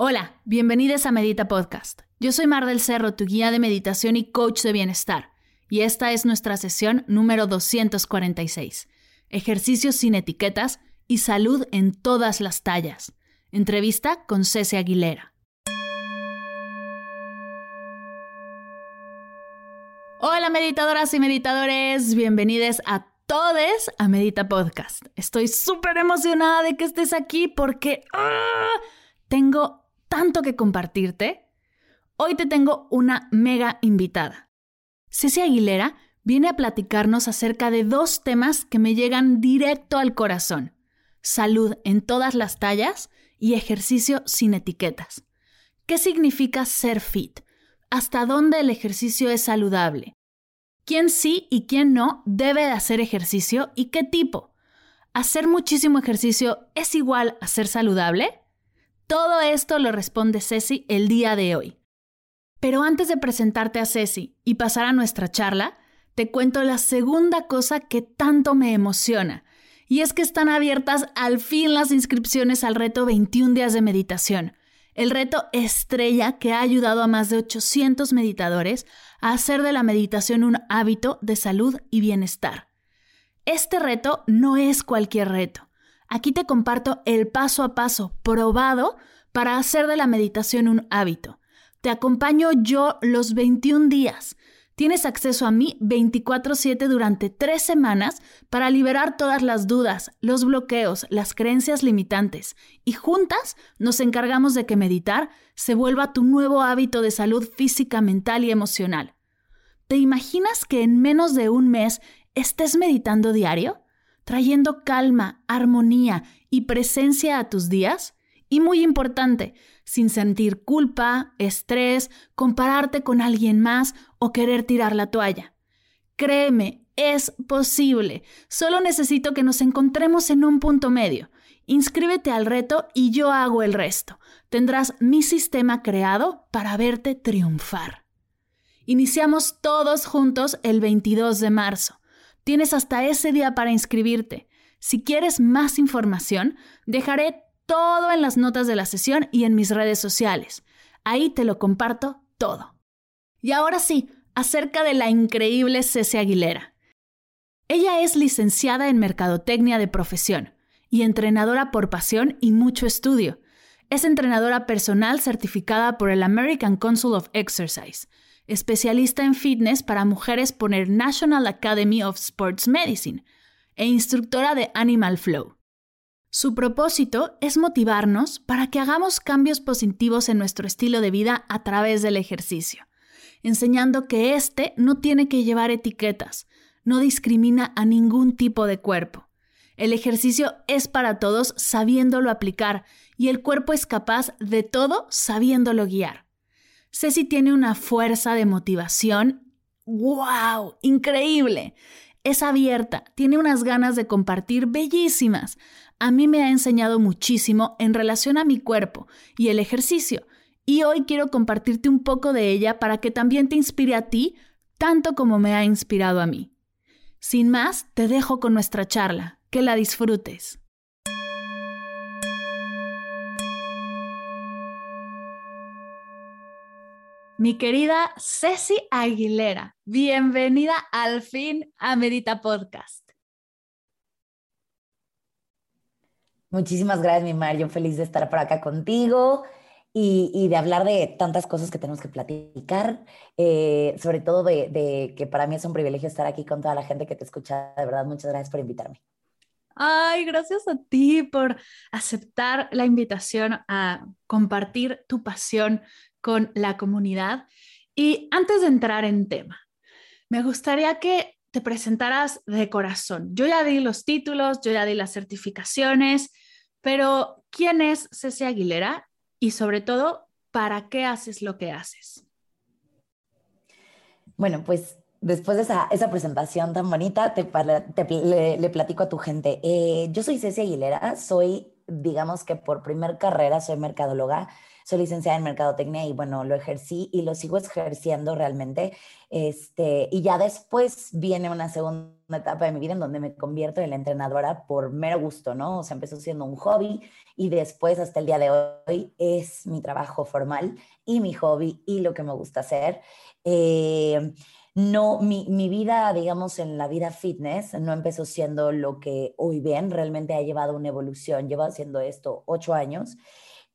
Hola, bienvenidos a Medita Podcast. Yo soy Mar del Cerro, tu guía de meditación y coach de bienestar, y esta es nuestra sesión número 246. Ejercicios sin etiquetas y salud en todas las tallas. Entrevista con Ceci Aguilera. Hola meditadoras y meditadores, bienvenidos a todos a Medita Podcast. Estoy súper emocionada de que estés aquí porque ¡ah! tengo tanto que compartirte. Hoy te tengo una mega invitada. Ceci Aguilera viene a platicarnos acerca de dos temas que me llegan directo al corazón. Salud en todas las tallas y ejercicio sin etiquetas. ¿Qué significa ser fit? ¿Hasta dónde el ejercicio es saludable? ¿Quién sí y quién no debe de hacer ejercicio y qué tipo? ¿Hacer muchísimo ejercicio es igual a ser saludable? Todo esto lo responde Ceci el día de hoy. Pero antes de presentarte a Ceci y pasar a nuestra charla, te cuento la segunda cosa que tanto me emociona, y es que están abiertas al fin las inscripciones al reto 21 días de meditación, el reto estrella que ha ayudado a más de 800 meditadores a hacer de la meditación un hábito de salud y bienestar. Este reto no es cualquier reto. Aquí te comparto el paso a paso probado para hacer de la meditación un hábito. Te acompaño yo los 21 días. Tienes acceso a mí 24/7 durante tres semanas para liberar todas las dudas, los bloqueos, las creencias limitantes. Y juntas nos encargamos de que meditar se vuelva tu nuevo hábito de salud física, mental y emocional. ¿Te imaginas que en menos de un mes estés meditando diario? Trayendo calma, armonía y presencia a tus días? Y muy importante, sin sentir culpa, estrés, compararte con alguien más o querer tirar la toalla. Créeme, es posible. Solo necesito que nos encontremos en un punto medio. Inscríbete al reto y yo hago el resto. Tendrás mi sistema creado para verte triunfar. Iniciamos todos juntos el 22 de marzo. Tienes hasta ese día para inscribirte. Si quieres más información, dejaré todo en las notas de la sesión y en mis redes sociales. Ahí te lo comparto todo. Y ahora sí, acerca de la increíble Ceci Aguilera. Ella es licenciada en Mercadotecnia de profesión y entrenadora por pasión y mucho estudio. Es entrenadora personal certificada por el American Council of Exercise especialista en fitness para mujeres por el National Academy of Sports Medicine e instructora de Animal Flow. Su propósito es motivarnos para que hagamos cambios positivos en nuestro estilo de vida a través del ejercicio, enseñando que éste no tiene que llevar etiquetas, no discrimina a ningún tipo de cuerpo. El ejercicio es para todos sabiéndolo aplicar y el cuerpo es capaz de todo sabiéndolo guiar. Ceci tiene una fuerza de motivación. ¡Wow! Increíble. Es abierta, tiene unas ganas de compartir bellísimas. A mí me ha enseñado muchísimo en relación a mi cuerpo y el ejercicio. Y hoy quiero compartirte un poco de ella para que también te inspire a ti, tanto como me ha inspirado a mí. Sin más, te dejo con nuestra charla. Que la disfrutes. Mi querida Ceci Aguilera, bienvenida al fin a Medita Podcast. Muchísimas gracias, mi Mar. Yo feliz de estar por acá contigo y, de hablar de tantas cosas que tenemos que platicar. Eh, sobre todo de, de, que para mí es un privilegio estar aquí con toda la gente que te escucha. De verdad, muchas gracias por invitarme. Ay, gracias a ti por aceptar la invitación a compartir tu pasión con la comunidad. Y antes de entrar en tema, me gustaría que te presentaras de corazón. Yo ya di los títulos, yo ya di las certificaciones, pero ¿quién es Ceci Aguilera y sobre todo, ¿para qué haces lo que haces? Bueno, pues después de esa, esa presentación tan bonita, te, le, platico a tu gente. Eh, yo soy Ceci Aguilera, soy, digamos que por primer carrera, soy mercadóloga, soy licenciada en mercadotecnia y bueno, lo ejercí y lo sigo ejerciendo realmente. Este, y ya después viene una segunda etapa de mi vida en donde me convierto en la entrenadora por mero gusto, ¿no? O sea, empezó siendo un hobby y después hasta el día de hoy es mi trabajo formal y mi hobby y lo que me gusta hacer. Eh, no, mi, mi, vida, digamos, en la vida fitness no empezó siendo lo que hoy ven, realmente ha llevado una evolución, llevo haciendo esto ocho años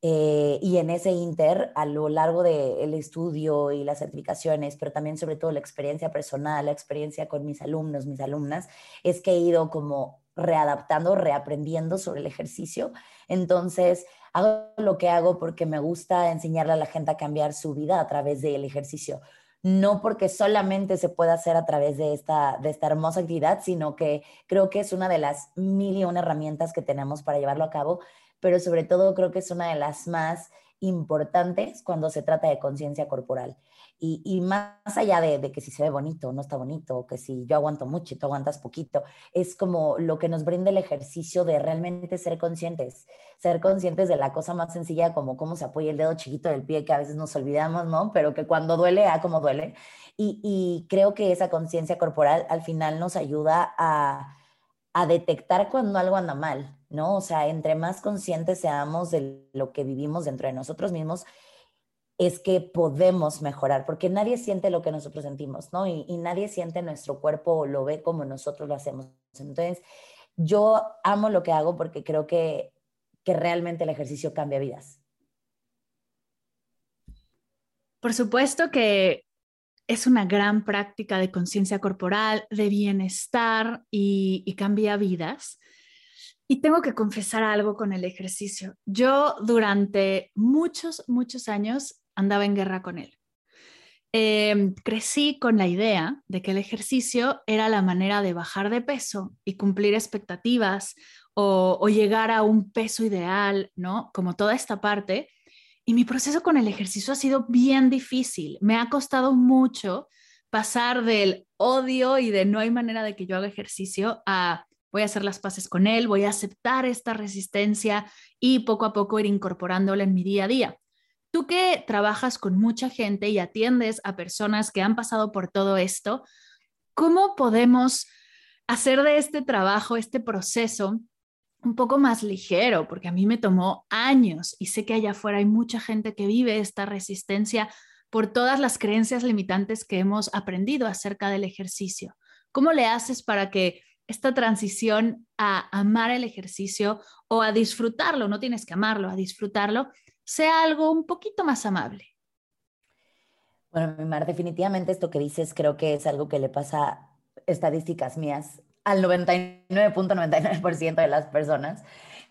eh, y en ese inter, a lo largo del estudio y las certificaciones, pero también sobre todo la experiencia personal, la experiencia con mis alumnos, mis alumnas, es que he ido como readaptando, reaprendiendo sobre el ejercicio. Entonces, hago lo que hago porque me gusta enseñarle a la gente a cambiar su vida a través del ejercicio no porque solamente se pueda hacer a través de esta, de esta hermosa actividad, sino que creo que es una de las mil y una herramientas que tenemos para llevarlo a cabo, pero sobre todo creo que es una de las más importantes cuando se trata de conciencia corporal. Y, más allá de, que si se ve bonito o no está bonito, que si yo aguanto mucho y tú aguantas poquito, es como lo que nos brinda el ejercicio de realmente ser conscientes, ser conscientes de la cosa más sencilla como cómo se apoya el dedo chiquito del pie, que a veces nos olvidamos, ¿no? Pero que cuando duele, a como duele. Y, y creo que esa conciencia corporal al final nos ayuda a, a detectar cuando algo anda mal, ¿no? O sea, entre más conscientes seamos de lo que vivimos dentro de nosotros mismos, es que podemos mejorar, porque nadie siente lo que nosotros sentimos, ¿no? Y, nadie siente nuestro cuerpo o lo ve como nosotros lo hacemos. Entonces, yo amo lo que hago porque creo que, que realmente el ejercicio cambia vidas. Por supuesto que es una gran práctica de conciencia corporal, de bienestar y, y, cambia vidas. Y tengo que confesar algo con el ejercicio. Yo durante muchos, muchos años andaba en guerra con él. Em, crecí con la idea de que el ejercicio era la manera de bajar de peso y cumplir expectativas o, o, llegar a un peso ideal, ¿no? Como toda esta parte. Y mi proceso con el ejercicio ha sido bien difícil. Me ha costado mucho pasar del odio y de no hay manera de que yo haga ejercicio a voy a hacer las paces con él, voy a aceptar esta resistencia y poco a poco ir incorporándola en mi día a día. Tú que trabajas con mucha gente y atiendes a personas que han pasado por todo esto, ¿cómo podemos hacer de este trabajo, este proceso, un poco más ligero? Porque a mí me tomó años y sé que allá afuera hay mucha gente que vive esta resistencia por todas las creencias limitantes que hemos aprendido acerca del ejercicio. ¿Cómo le haces para que esta transición a amar el ejercicio o a disfrutarlo, no tienes que amarlo, a disfrutarlo, sea algo un poquito más amable. Bueno, mi Mar, definitivamente esto que dices creo que es algo que le pasa, estadísticas mías, al 99.99% de las personas.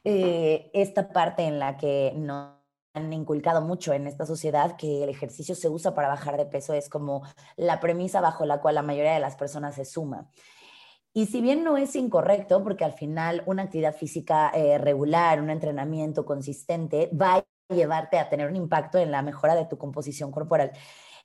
Eh, esta parte en la que nos han inculcado mucho en esta sociedad que el ejercicio se usa para bajar de peso es como la premisa bajo la cual la mayoría de las personas se suma. Y si bien no es incorrecto, porque al final una actividad física eh, regular, un entrenamiento consistente va a llevarte a tener un impacto en la mejora de tu composición corporal.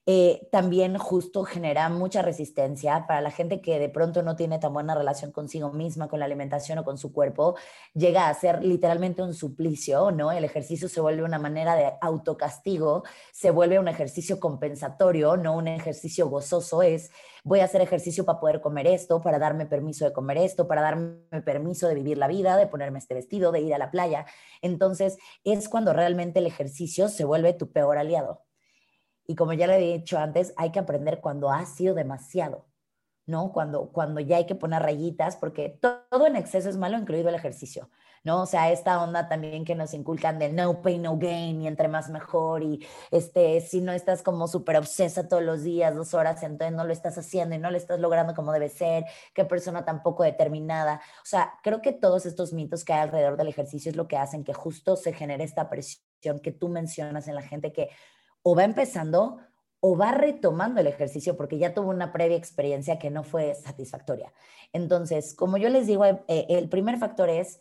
Eh, también justo genera mucha resistencia para la gente que de pronto no tiene tan buena relación consigo misma, con la alimentación o con su cuerpo, llega a ser literalmente un suplicio, ¿no? El ejercicio se vuelve una manera de autocastigo, se vuelve un ejercicio compensatorio, no un ejercicio gozoso, es voy a hacer ejercicio para poder comer esto, para darme permiso de comer esto, para darme permiso de vivir la vida, de ponerme este vestido, de ir a la playa. Entonces es cuando realmente el ejercicio se vuelve tu peor aliado. Y como ya le he dicho antes, hay que aprender cuando ha sido demasiado, ¿no? Cuando, cuando ya hay que poner rayitas, porque todo en exceso es malo, incluido el ejercicio, ¿no? O sea, esta onda también que nos inculcan del no pain, no gain, y entre más mejor, y este, si no estás como súper obsesa todos los días, dos horas, entonces no lo estás haciendo y no lo estás logrando como debe ser, qué persona tan poco determinada. O sea, creo que todos estos mitos que hay alrededor del ejercicio es lo que hacen que justo se genere esta presión que tú mencionas en la gente que o va empezando o va retomando el ejercicio porque ya tuvo una previa experiencia que no fue satisfactoria. Entonces, como yo les digo, eh, el primer factor es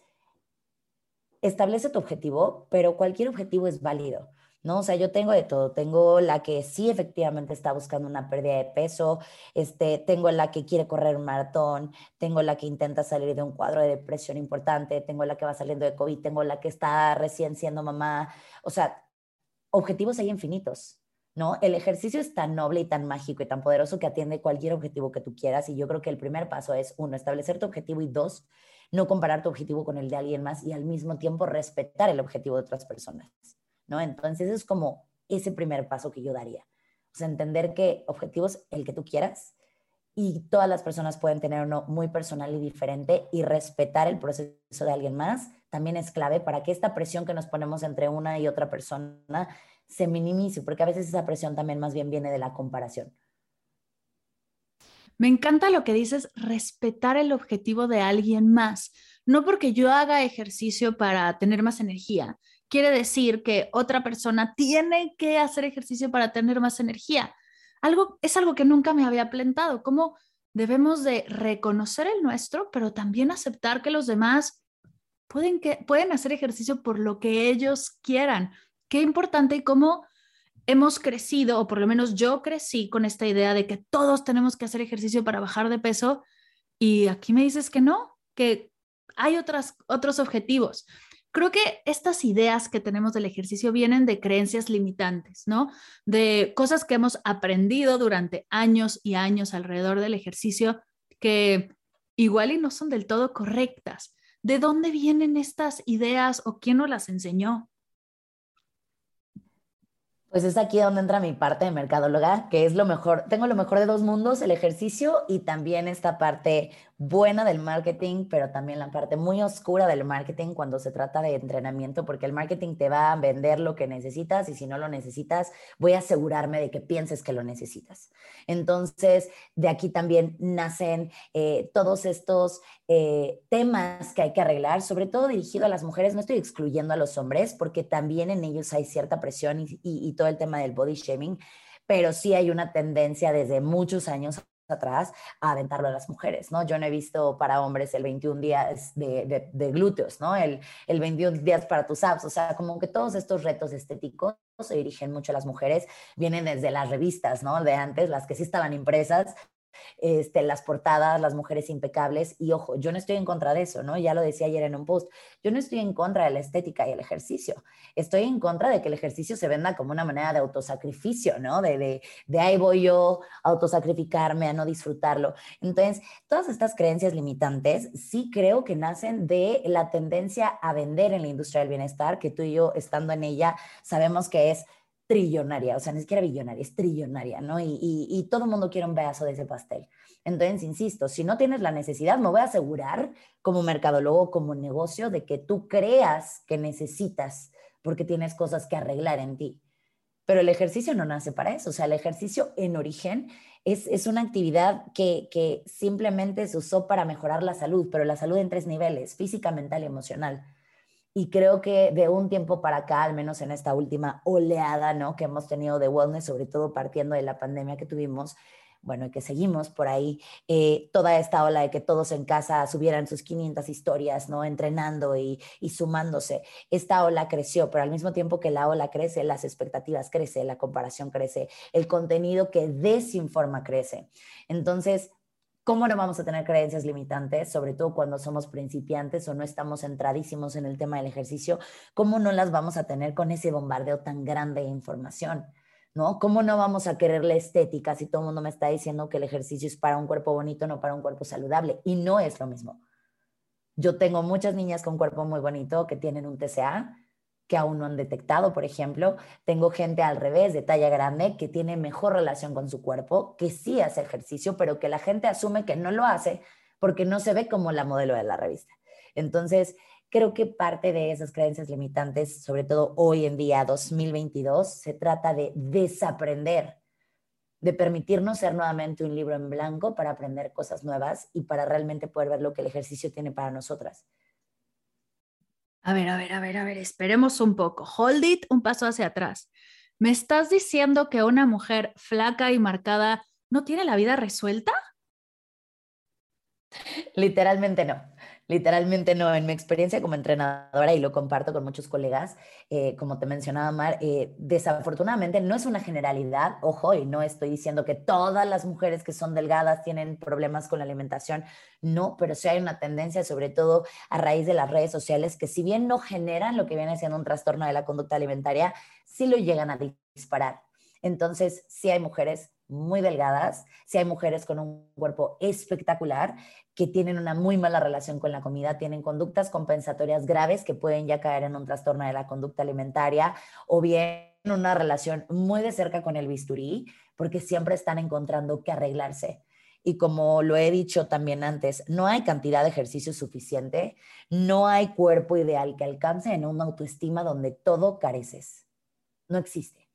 establece tu objetivo, pero cualquier objetivo es válido. ¿no? O sea, yo tengo de todo. Tengo la que sí efectivamente está buscando una pérdida de peso, este, tengo la que quiere correr un maratón, tengo la que intenta salir de un cuadro de depresión importante, tengo la que va saliendo de COVID, tengo la que está recién siendo mamá. O sea, objetivos hay infinitos. ¿No? El ejercicio es tan noble y tan mágico y tan poderoso que atiende cualquier objetivo que tú quieras. Y yo creo que el primer paso es, uno, establecer tu objetivo y dos, no comparar tu objetivo con el de alguien más y al mismo tiempo respetar el objetivo de otras personas. ¿no? Entonces es como ese primer paso que yo daría. O sea, entender que objetivos, el que tú quieras, y todas las personas pueden tener uno muy personal y diferente y respetar el proceso de alguien más también es clave para que esta presión que nos ponemos entre una y otra persona se minimice, porque a veces esa presión también más bien viene de la comparación. Me encanta lo que dices, respetar el objetivo de alguien más. No porque yo haga ejercicio para tener más energía, quiere decir que otra persona tiene que hacer ejercicio para tener más energía. Algo es algo que nunca me había plantado, cómo debemos de reconocer el nuestro, pero también aceptar que los demás pueden, que, pueden hacer ejercicio por lo que ellos quieran. Qué importante y cómo hemos crecido, o por lo menos yo crecí con esta idea de que todos tenemos que hacer ejercicio para bajar de peso y aquí me dices que no, que hay otras, otros objetivos. Creo que estas ideas que tenemos del ejercicio vienen de creencias limitantes, ¿no? De cosas que hemos aprendido durante años y años alrededor del ejercicio que igual y no son del todo correctas. ¿De dónde vienen estas ideas o quién nos las enseñó? Pues es aquí donde entra mi parte de mercadóloga, que es lo mejor, tengo lo mejor de dos mundos, el ejercicio y también esta parte buena del marketing, pero también la parte muy oscura del marketing cuando se trata de entrenamiento, porque el marketing te va a vender lo que necesitas y si no lo necesitas, voy a asegurarme de que pienses que lo necesitas. Entonces, de aquí también nacen eh, todos estos eh, temas que hay que arreglar, sobre todo dirigido a las mujeres, no estoy excluyendo a los hombres, porque también en ellos hay cierta presión y, y todo el tema del body shaming, pero sí hay una tendencia desde muchos años atrás a aventarlo a las mujeres, ¿no? Yo no he visto para hombres el 21 días de, de, glúteos, ¿no? El, el 21 días para tus abs, o sea, como que todos estos retos estéticos se dirigen mucho a las mujeres, vienen desde las revistas, ¿no? De antes, las que sí estaban impresas, este, las portadas, las mujeres impecables. Y ojo, yo no estoy en contra de eso, ¿no? Ya lo decía ayer en un post. Yo no estoy en contra de la estética y el ejercicio. Estoy en contra de que el ejercicio se venda como una manera de autosacrificio, ¿no? De, de, de ahí voy yo a autosacrificarme, a no disfrutarlo. Entonces, todas estas creencias limitantes sí creo que nacen de la tendencia a vender en la industria del bienestar, que tú y yo, estando en ella, sabemos que es trillonaria, o sea, ni siquiera billonaria, es trillonaria, ¿no? Y, y, todo el mundo quiere un pedazo de ese pastel. Entonces, insisto, si no tienes la necesidad, me voy a asegurar como mercadólogo, como negocio, de que tú creas que necesitas porque tienes cosas que arreglar en ti. Pero el ejercicio no nace para eso, o sea, el ejercicio en origen es, es una actividad que, que simplemente se usó para mejorar la salud, pero la salud en tres niveles, física, mental y emocional. Y creo que de un tiempo para acá, al menos en esta última oleada ¿no? que hemos tenido de wellness, sobre todo partiendo de la pandemia que tuvimos, bueno, y que seguimos por ahí, eh, toda esta ola de que todos en casa subieran sus 500 historias, ¿no? Entrenando y, y, sumándose. Esta ola creció, pero al mismo tiempo que la ola crece, las expectativas crecen, la comparación crece, el contenido que desinforma crece. Entonces, ¿Cómo no vamos a tener creencias limitantes, sobre todo cuando somos principiantes o no estamos centradísimos en el tema del ejercicio? ¿Cómo no las vamos a tener con ese bombardeo tan grande de información? ¿No? ¿Cómo no vamos a querer la estética si todo el mundo me está diciendo que el ejercicio es para un cuerpo bonito, no para un cuerpo saludable? Y no es lo mismo. Yo tengo muchas niñas con cuerpo muy bonito que tienen un TCA, que aún no han detectado, por ejemplo. Tengo gente al revés, de talla grande, que tiene mejor relación con su cuerpo, que sí hace ejercicio, pero que la gente asume que no lo hace porque no se ve como la modelo de la revista. Entonces, creo que parte de esas creencias limitantes, sobre todo hoy en día, 2022, se trata de desaprender, de permitirnos ser nuevamente un libro en blanco para aprender cosas nuevas y para realmente poder ver lo que el ejercicio tiene para nosotras. A ver, a ver, a ver, a ver, esperemos un poco. Hold it, un paso hacia atrás. ¿Me estás diciendo que una mujer flaca y marcada no tiene la vida resuelta? Literalmente no. Literalmente no. En mi experiencia como entrenadora, y lo comparto con muchos colegas, eh, como te mencionaba Mar, eh, desafortunadamente no es una generalidad, ojo, y no estoy diciendo que todas las mujeres que son delgadas tienen problemas con la alimentación, no, pero sí hay una tendencia, sobre todo a raíz de las redes sociales, que si bien no generan lo que viene siendo un trastorno de la conducta alimentaria, sí lo llegan a disparar. Entonces, sí hay mujeres muy delgadas, si hay mujeres con un cuerpo espectacular que tienen una muy mala relación con la comida, tienen conductas compensatorias graves que pueden ya caer en un trastorno de la conducta alimentaria o bien una relación muy de cerca con el bisturí, porque siempre están encontrando que arreglarse. Y como lo he dicho también antes, no hay cantidad de ejercicio suficiente, no hay cuerpo ideal que alcance en una autoestima donde todo careces. No existe.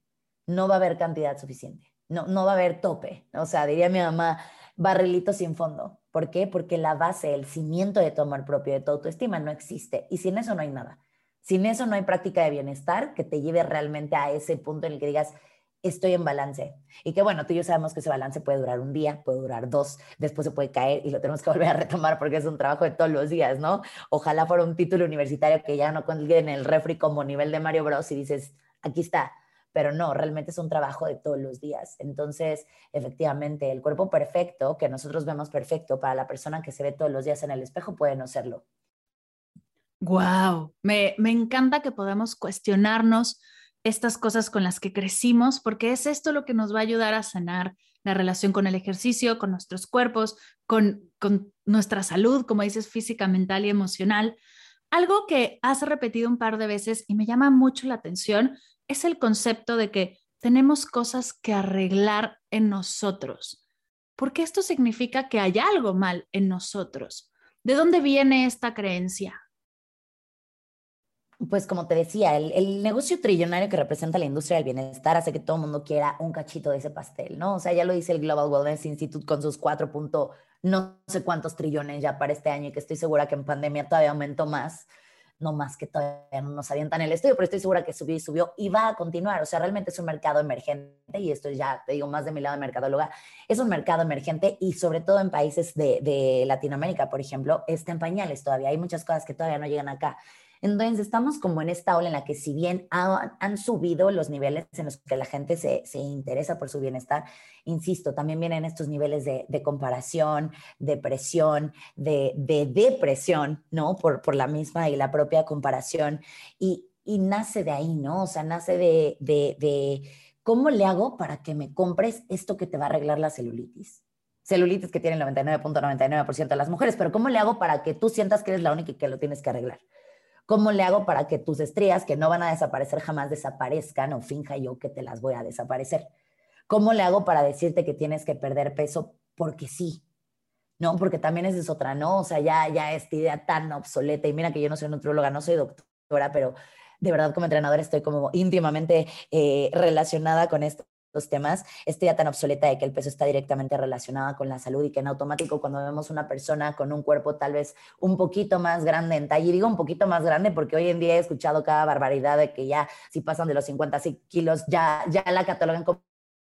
No va a haber cantidad suficiente no, no va a haber tope. O sea, diría mi mamá, barrilito sin fondo. ¿Por qué? Porque la base, el cimiento de tu amor propio, de tu autoestima no existe. Y sin eso no hay nada. Sin eso no hay práctica de bienestar que te lleve realmente a ese punto en el que digas, estoy en balance. Y que bueno, tú y yo sabemos que ese balance puede durar un día, puede durar dos, después se puede caer y lo tenemos que volver a retomar porque es un trabajo de todos los días, ¿no? Ojalá fuera un título universitario que ya no consigue en el refri como nivel de Mario Bros y dices, aquí está, pero no, realmente es un trabajo de todos los días. Entonces, efectivamente, el cuerpo perfecto, que nosotros vemos perfecto para la persona que se ve todos los días en el espejo, puede no serlo. Wow, me, me encanta que podamos cuestionarnos estas cosas con las que crecimos, porque es esto lo que nos va a ayudar a sanar la relación con el ejercicio, con nuestros cuerpos, con, con nuestra salud, como dices, física, mental y emocional. Algo que has repetido un par de veces y me llama mucho la atención es el concepto de que tenemos cosas que arreglar en nosotros, porque esto significa que hay algo mal en nosotros. ¿De dónde viene esta creencia? Pues como te decía, el, negocio trillonario que representa la industria del bienestar hace que todo el mundo quiera un cachito de ese pastel, ¿no? O sea, ya lo dice el Global Wellness Institute con sus cuatro punto no sé cuántos trillones ya para este año y que estoy segura que en pandemia todavía aumentó más no más que todavía no nos avientan el estudio, pero estoy segura que subió y subió y va a continuar. O sea, realmente es un mercado emergente y esto ya te digo más de mi lado de mercadóloga, es un mercado emergente y sobre todo en países de, de Latinoamérica, por ejemplo, está en pañales todavía. Hay muchas cosas que todavía no llegan acá. Entonces, estamos como en esta ola en la que si bien han, subido los niveles en los que la gente se, interesa por su bienestar, insisto, también vienen estos niveles de, comparación, de presión, de, depresión, ¿no? Por, por la misma y la propia comparación. Y, nace de ahí, ¿no? O sea, nace de, de cómo le hago para que me compres esto que te va a arreglar la celulitis celulitis que tiene el 99.99% de las mujeres, pero ¿cómo le hago para que tú sientas que eres la única que lo tienes que arreglar? ¿Cómo le hago para que tus estrías, que no van a desaparecer jamás, desaparezcan o finja yo que te las voy a desaparecer? ¿Cómo le hago para decirte que tienes que perder peso porque sí? No, porque también esa es otra, ¿no? O sea, ya, ya esta idea tan obsoleta, y mira que yo no soy nutrióloga, no soy doctora, pero de verdad como entrenadora estoy como íntimamente eh, relacionada con esto los temas, esta idea tan obsoleta de que el peso está directamente relacionado con la salud y que en automático cuando vemos una persona con un cuerpo tal vez un poquito más grande en talla, y digo un poquito más grande porque hoy en día he escuchado cada barbaridad de que ya si pasan de los 50 kilos ya, ya la catalogan como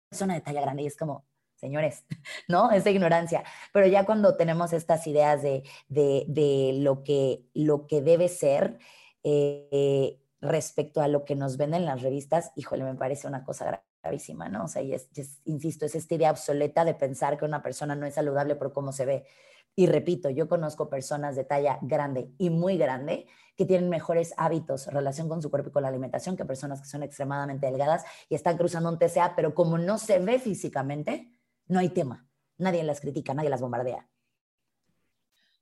persona de talla grande y es como, señores, ¿no? Esa ignorancia. Pero ya cuando tenemos estas ideas de, de, de lo, que, lo que debe ser, eh, respecto a lo que nos venden en las revistas, híjole, me parece una cosa grave gravísima, ¿no? O sea, y es, insisto, es esta idea obsoleta de pensar que una persona no es saludable por cómo se ve. Y repito, yo conozco personas de talla grande y muy grande que tienen mejores hábitos, relación con su cuerpo y con la alimentación que personas que son extremadamente delgadas y están cruzando un TCA, pero como no se ve físicamente, no hay tema. Nadie las critica, nadie las bombardea.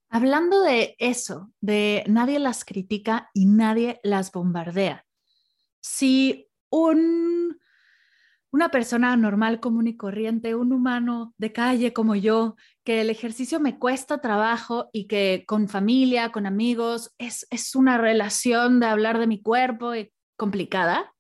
Hablando de eso, de nadie las critica y nadie las bombardea. Si un una persona normal, común y corriente, un humano de calle como yo, que el ejercicio me cuesta trabajo y que con familia, con amigos, es, es una relación de hablar de mi cuerpo y complicada.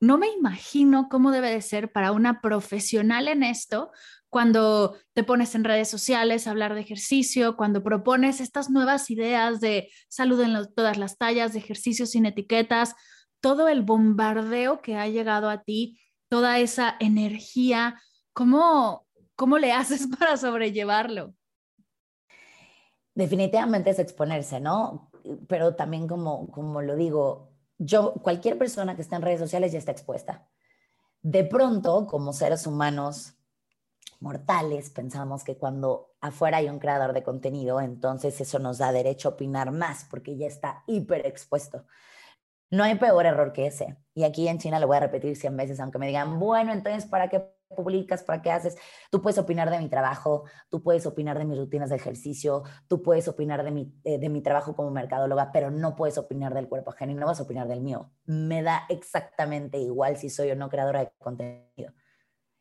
No me imagino cómo debe de ser para una profesional en esto cuando te pones en redes sociales a hablar de ejercicio, cuando propones estas nuevas ideas de salud en todas las tallas, de ejercicio sin etiquetas, todo el bombardeo que ha llegado a ti toda esa energía, ¿cómo, cómo le haces para sobrellevarlo? definitivamente es exponerse, ¿no? Pero también como, como lo digo, yo, cualquier persona que esté en redes sociales ya está expuesta. De pronto, como seres humanos mortales, pensamos que cuando afuera hay un creador de contenido, entonces eso nos da derecho a opinar más porque ya está hiper expuesto. No hay peor error que ese. Y aquí en China lo voy a repetir 100 veces, aunque me digan, bueno, entonces, ¿para qué publicas? ¿Para qué haces? Tú puedes opinar de mi trabajo, tú puedes opinar de mis rutinas de ejercicio, tú puedes opinar de mi, eh, de mi trabajo como mercadóloga, pero no puedes opinar del cuerpo ajeno y no vas a opinar del mío. Me da exactamente igual si soy o no creadora de contenido.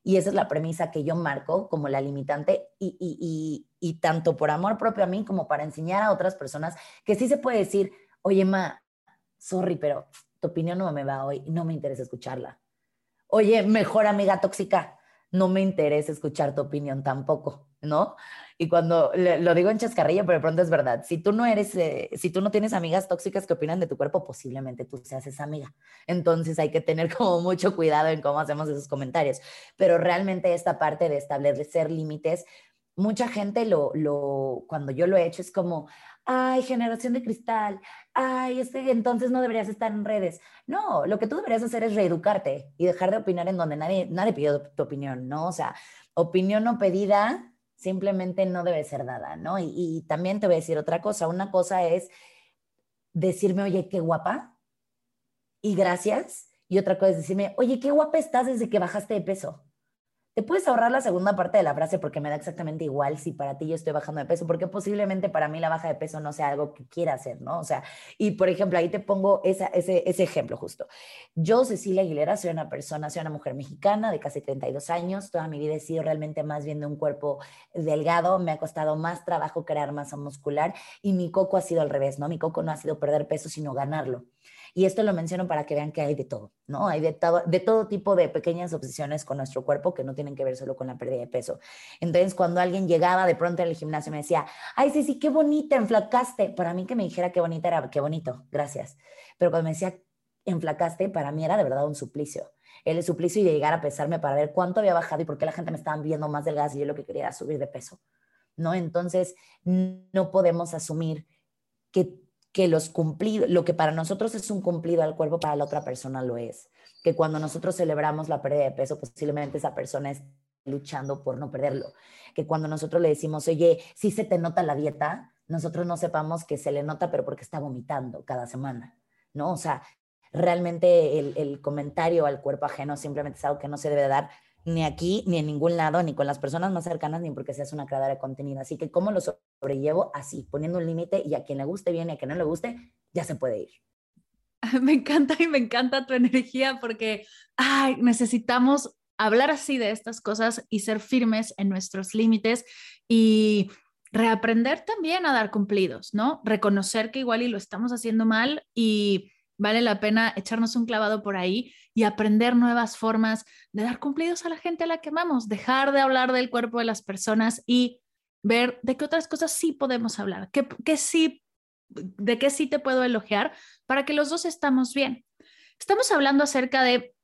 Y esa es la premisa que yo marco como la limitante y, y, y, y tanto por amor propio a mí como para enseñar a otras personas que sí se puede decir, oye, Ma, sorry, pero tu opinión no me va hoy no me interesa escucharla. Oye, mejor amiga tóxica, no me interesa escuchar tu opinión tampoco, ¿no? Y cuando lo digo en chascarrillo, pero de pronto es verdad. Si tú no eres, eh, si tú no tienes amigas tóxicas que opinan de tu cuerpo, posiblemente tú seas esa amiga. Entonces hay que tener como mucho cuidado en cómo hacemos esos comentarios. Pero realmente esta parte de establecer límites, mucha gente lo, lo, cuando yo lo he hecho es como, ay, generación de cristal, ay, este, entonces no deberías estar en redes. No, lo que tú deberías hacer es reeducarte y dejar de opinar en donde nadie, nadie pidió tu opinión, ¿no? O sea, opinión no pedida simplemente no debe ser dada, ¿no? Y, y también te voy a decir otra cosa, una cosa es decirme, oye, qué guapa, y gracias, y otra cosa es decirme, oye, qué guapa estás desde que bajaste de peso. Te puedes ahorrar la segunda parte de la frase porque me da exactamente igual si para ti yo estoy bajando de peso, porque posiblemente para mí la baja de peso no sea algo que quiera hacer, ¿no? O sea, y por ejemplo, ahí te pongo ese, ese ejemplo justo. Yo, Cecilia Aguilera, soy una persona, soy una mujer mexicana de casi 32 años, toda mi vida he sido realmente más bien de un cuerpo delgado, me ha costado más trabajo crear masa muscular y mi coco ha sido al revés, ¿no? Mi coco no ha sido perder peso, sino ganarlo. Y esto lo menciono para que vean que hay de todo, ¿no? Hay de todo, de todo tipo de pequeñas obsesiones con nuestro cuerpo que no tienen que ver solo con la pérdida de peso. Entonces, cuando alguien llegaba de pronto al gimnasio me decía, ay, sí, sí, qué bonita, enflacaste. Para mí que me dijera qué bonita era, qué bonito, gracias. Pero cuando me decía, enflacaste, para mí era de verdad un suplicio. El suplicio y de llegar a pesarme para ver cuánto había bajado y por qué la gente me estaba viendo más delgada y yo lo que quería era subir de peso, ¿no? Entonces, no podemos asumir que que los cumplidos, lo que para nosotros es un cumplido al cuerpo, para la otra persona lo es. Que cuando nosotros celebramos la pérdida de peso, posiblemente esa persona es luchando por no perderlo. Que cuando nosotros le decimos, oye, si se te nota la dieta, nosotros no sepamos que se le nota, pero porque está vomitando cada semana, ¿no? O sea, realmente el, el comentario al cuerpo ajeno simplemente es algo que no se debe dar ni aquí, ni en ningún lado, ni con las personas más cercanas, ni porque seas una creadora de contenido. Así que, ¿cómo lo sobrellevo? Así, poniendo un límite y a quien le guste bien y a quien no le guste, ya se puede ir. Me encanta y me encanta tu energía porque ay, necesitamos hablar así de estas cosas y ser firmes en nuestros límites y reaprender también a dar cumplidos, ¿no? Reconocer que igual y lo estamos haciendo mal y vale la pena echarnos un clavado por ahí y aprender nuevas formas de dar cumplidos a la gente a la que amamos, dejar de hablar del cuerpo de las personas y ver de qué otras cosas sí podemos hablar, qué, qué sí, de qué sí te puedo elogiar para que los dos estamos bien. Estamos hablando acerca de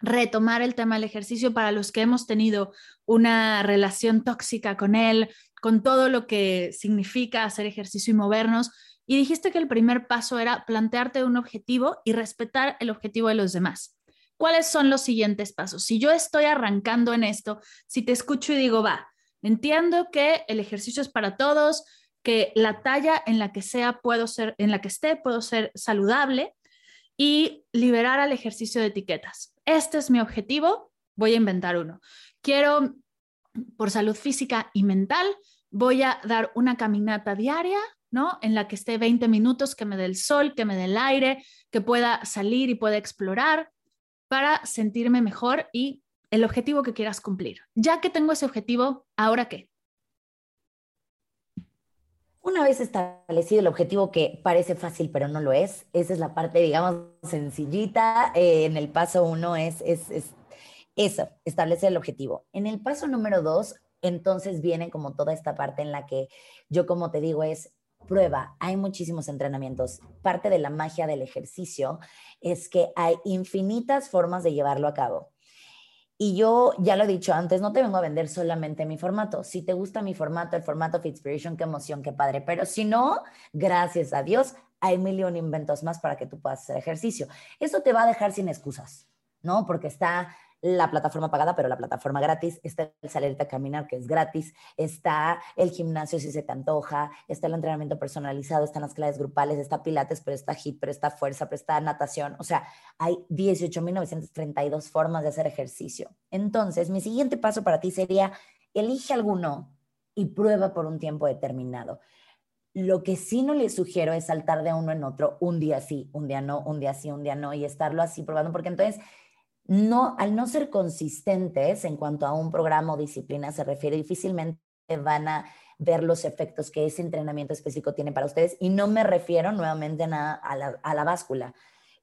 retomar el tema del ejercicio para los que hemos tenido una relación tóxica con él, con todo lo que significa hacer ejercicio y movernos, y dijiste que el primer paso era plantearte un objetivo y respetar el objetivo de los demás. ¿Cuáles son los siguientes pasos? Si yo estoy arrancando en esto, si te escucho y digo, va, entiendo que el ejercicio es para todos, que la talla en la que sea puedo ser, en la que esté puedo ser saludable y liberar al ejercicio de etiquetas. Este es mi objetivo, voy a inventar uno. Quiero, por salud física y mental, voy a dar una caminata diaria ¿no? En la que esté 20 minutos, que me dé el sol, que me dé el aire, que pueda salir y pueda explorar para sentirme mejor y el objetivo que quieras cumplir. Ya que tengo ese objetivo, ¿ahora qué? Una vez establecido el objetivo que parece fácil pero no lo es, esa es la parte, digamos, sencillita. Eh, en el paso uno es, es, es eso, establecer el objetivo. En el paso número dos, entonces viene como toda esta parte en la que yo, como te digo, es prueba, hay muchísimos entrenamientos. Parte de la magia del ejercicio es que hay infinitas formas de llevarlo a cabo. Y yo ya lo he dicho antes, no te vengo a vender solamente mi formato. Si te gusta mi formato, el formato of inspiration, qué emoción, qué padre. Pero si no, gracias a Dios, hay mil inventos más para que tú puedas hacer ejercicio. Eso te va a dejar sin excusas, ¿no? Porque está la plataforma pagada, pero la plataforma gratis, está el salirte a caminar, que es gratis, está el gimnasio si se te antoja, está el entrenamiento personalizado, están las clases grupales, está pilates, pero está hit, pero está fuerza, pero está natación, o sea, hay 18.932 formas de hacer ejercicio. Entonces, mi siguiente paso para ti sería, elige alguno y prueba por un tiempo determinado. Lo que sí no le sugiero es saltar de uno en otro, un día sí, un día no, un día sí, un día no, y estarlo así probando, porque entonces no, al no ser consistentes en cuanto a un programa o disciplina se refiere, difícilmente van a ver los efectos que ese entrenamiento específico tiene para ustedes. Y no me refiero nuevamente a, a, la, a la báscula,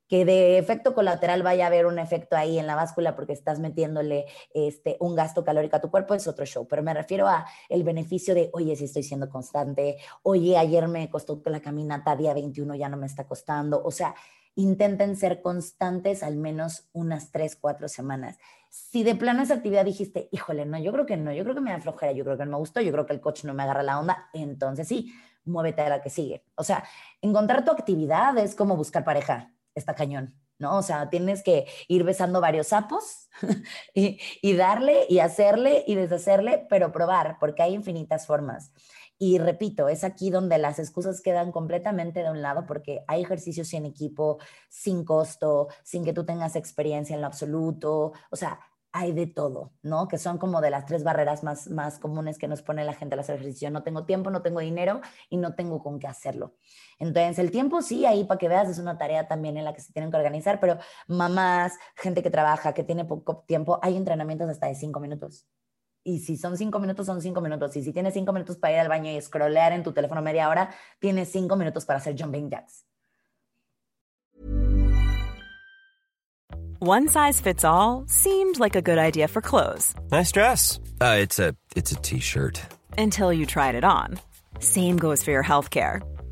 que de efecto colateral vaya a haber un efecto ahí en la báscula porque estás metiéndole este, un gasto calórico a tu cuerpo, es otro show. Pero me refiero a el beneficio de, oye, si estoy siendo constante, oye, ayer me costó la caminata, día 21 ya no me está costando. O sea, intenten ser constantes al menos unas tres, cuatro semanas. Si de plano esa actividad dijiste, híjole, no, yo creo que no, yo creo que me da flojera, yo creo que no me gustó, yo creo que el coach no me agarra la onda, entonces sí, muévete a la que sigue. O sea, encontrar tu actividad es como buscar pareja, está cañón, ¿no? O sea, tienes que ir besando varios sapos y, y darle y hacerle y deshacerle, pero probar, porque hay infinitas formas. Y repito, es aquí donde las excusas quedan completamente de un lado porque hay ejercicios sin equipo, sin costo, sin que tú tengas experiencia en lo absoluto. O sea, hay de todo, ¿no? Que son como de las tres barreras más, más comunes que nos pone la gente al hacer ejercicio. No tengo tiempo, no tengo dinero y no tengo con qué hacerlo. Entonces, el tiempo sí, ahí para que veas, es una tarea también en la que se tienen que organizar, pero mamás, gente que trabaja, que tiene poco tiempo, hay entrenamientos hasta de cinco minutos. Y si son cinco minutos, son cinco minutos. Y si tienes cinco minutos para ir al baño y scrollear en tu teléfono media hora, tienes cinco minutos para hacer jumping jacks. One size fits all seemed like a good idea for clothes. Nice dress. Uh, it's a it's a t-shirt. Until you tried it on. Same goes for your health care.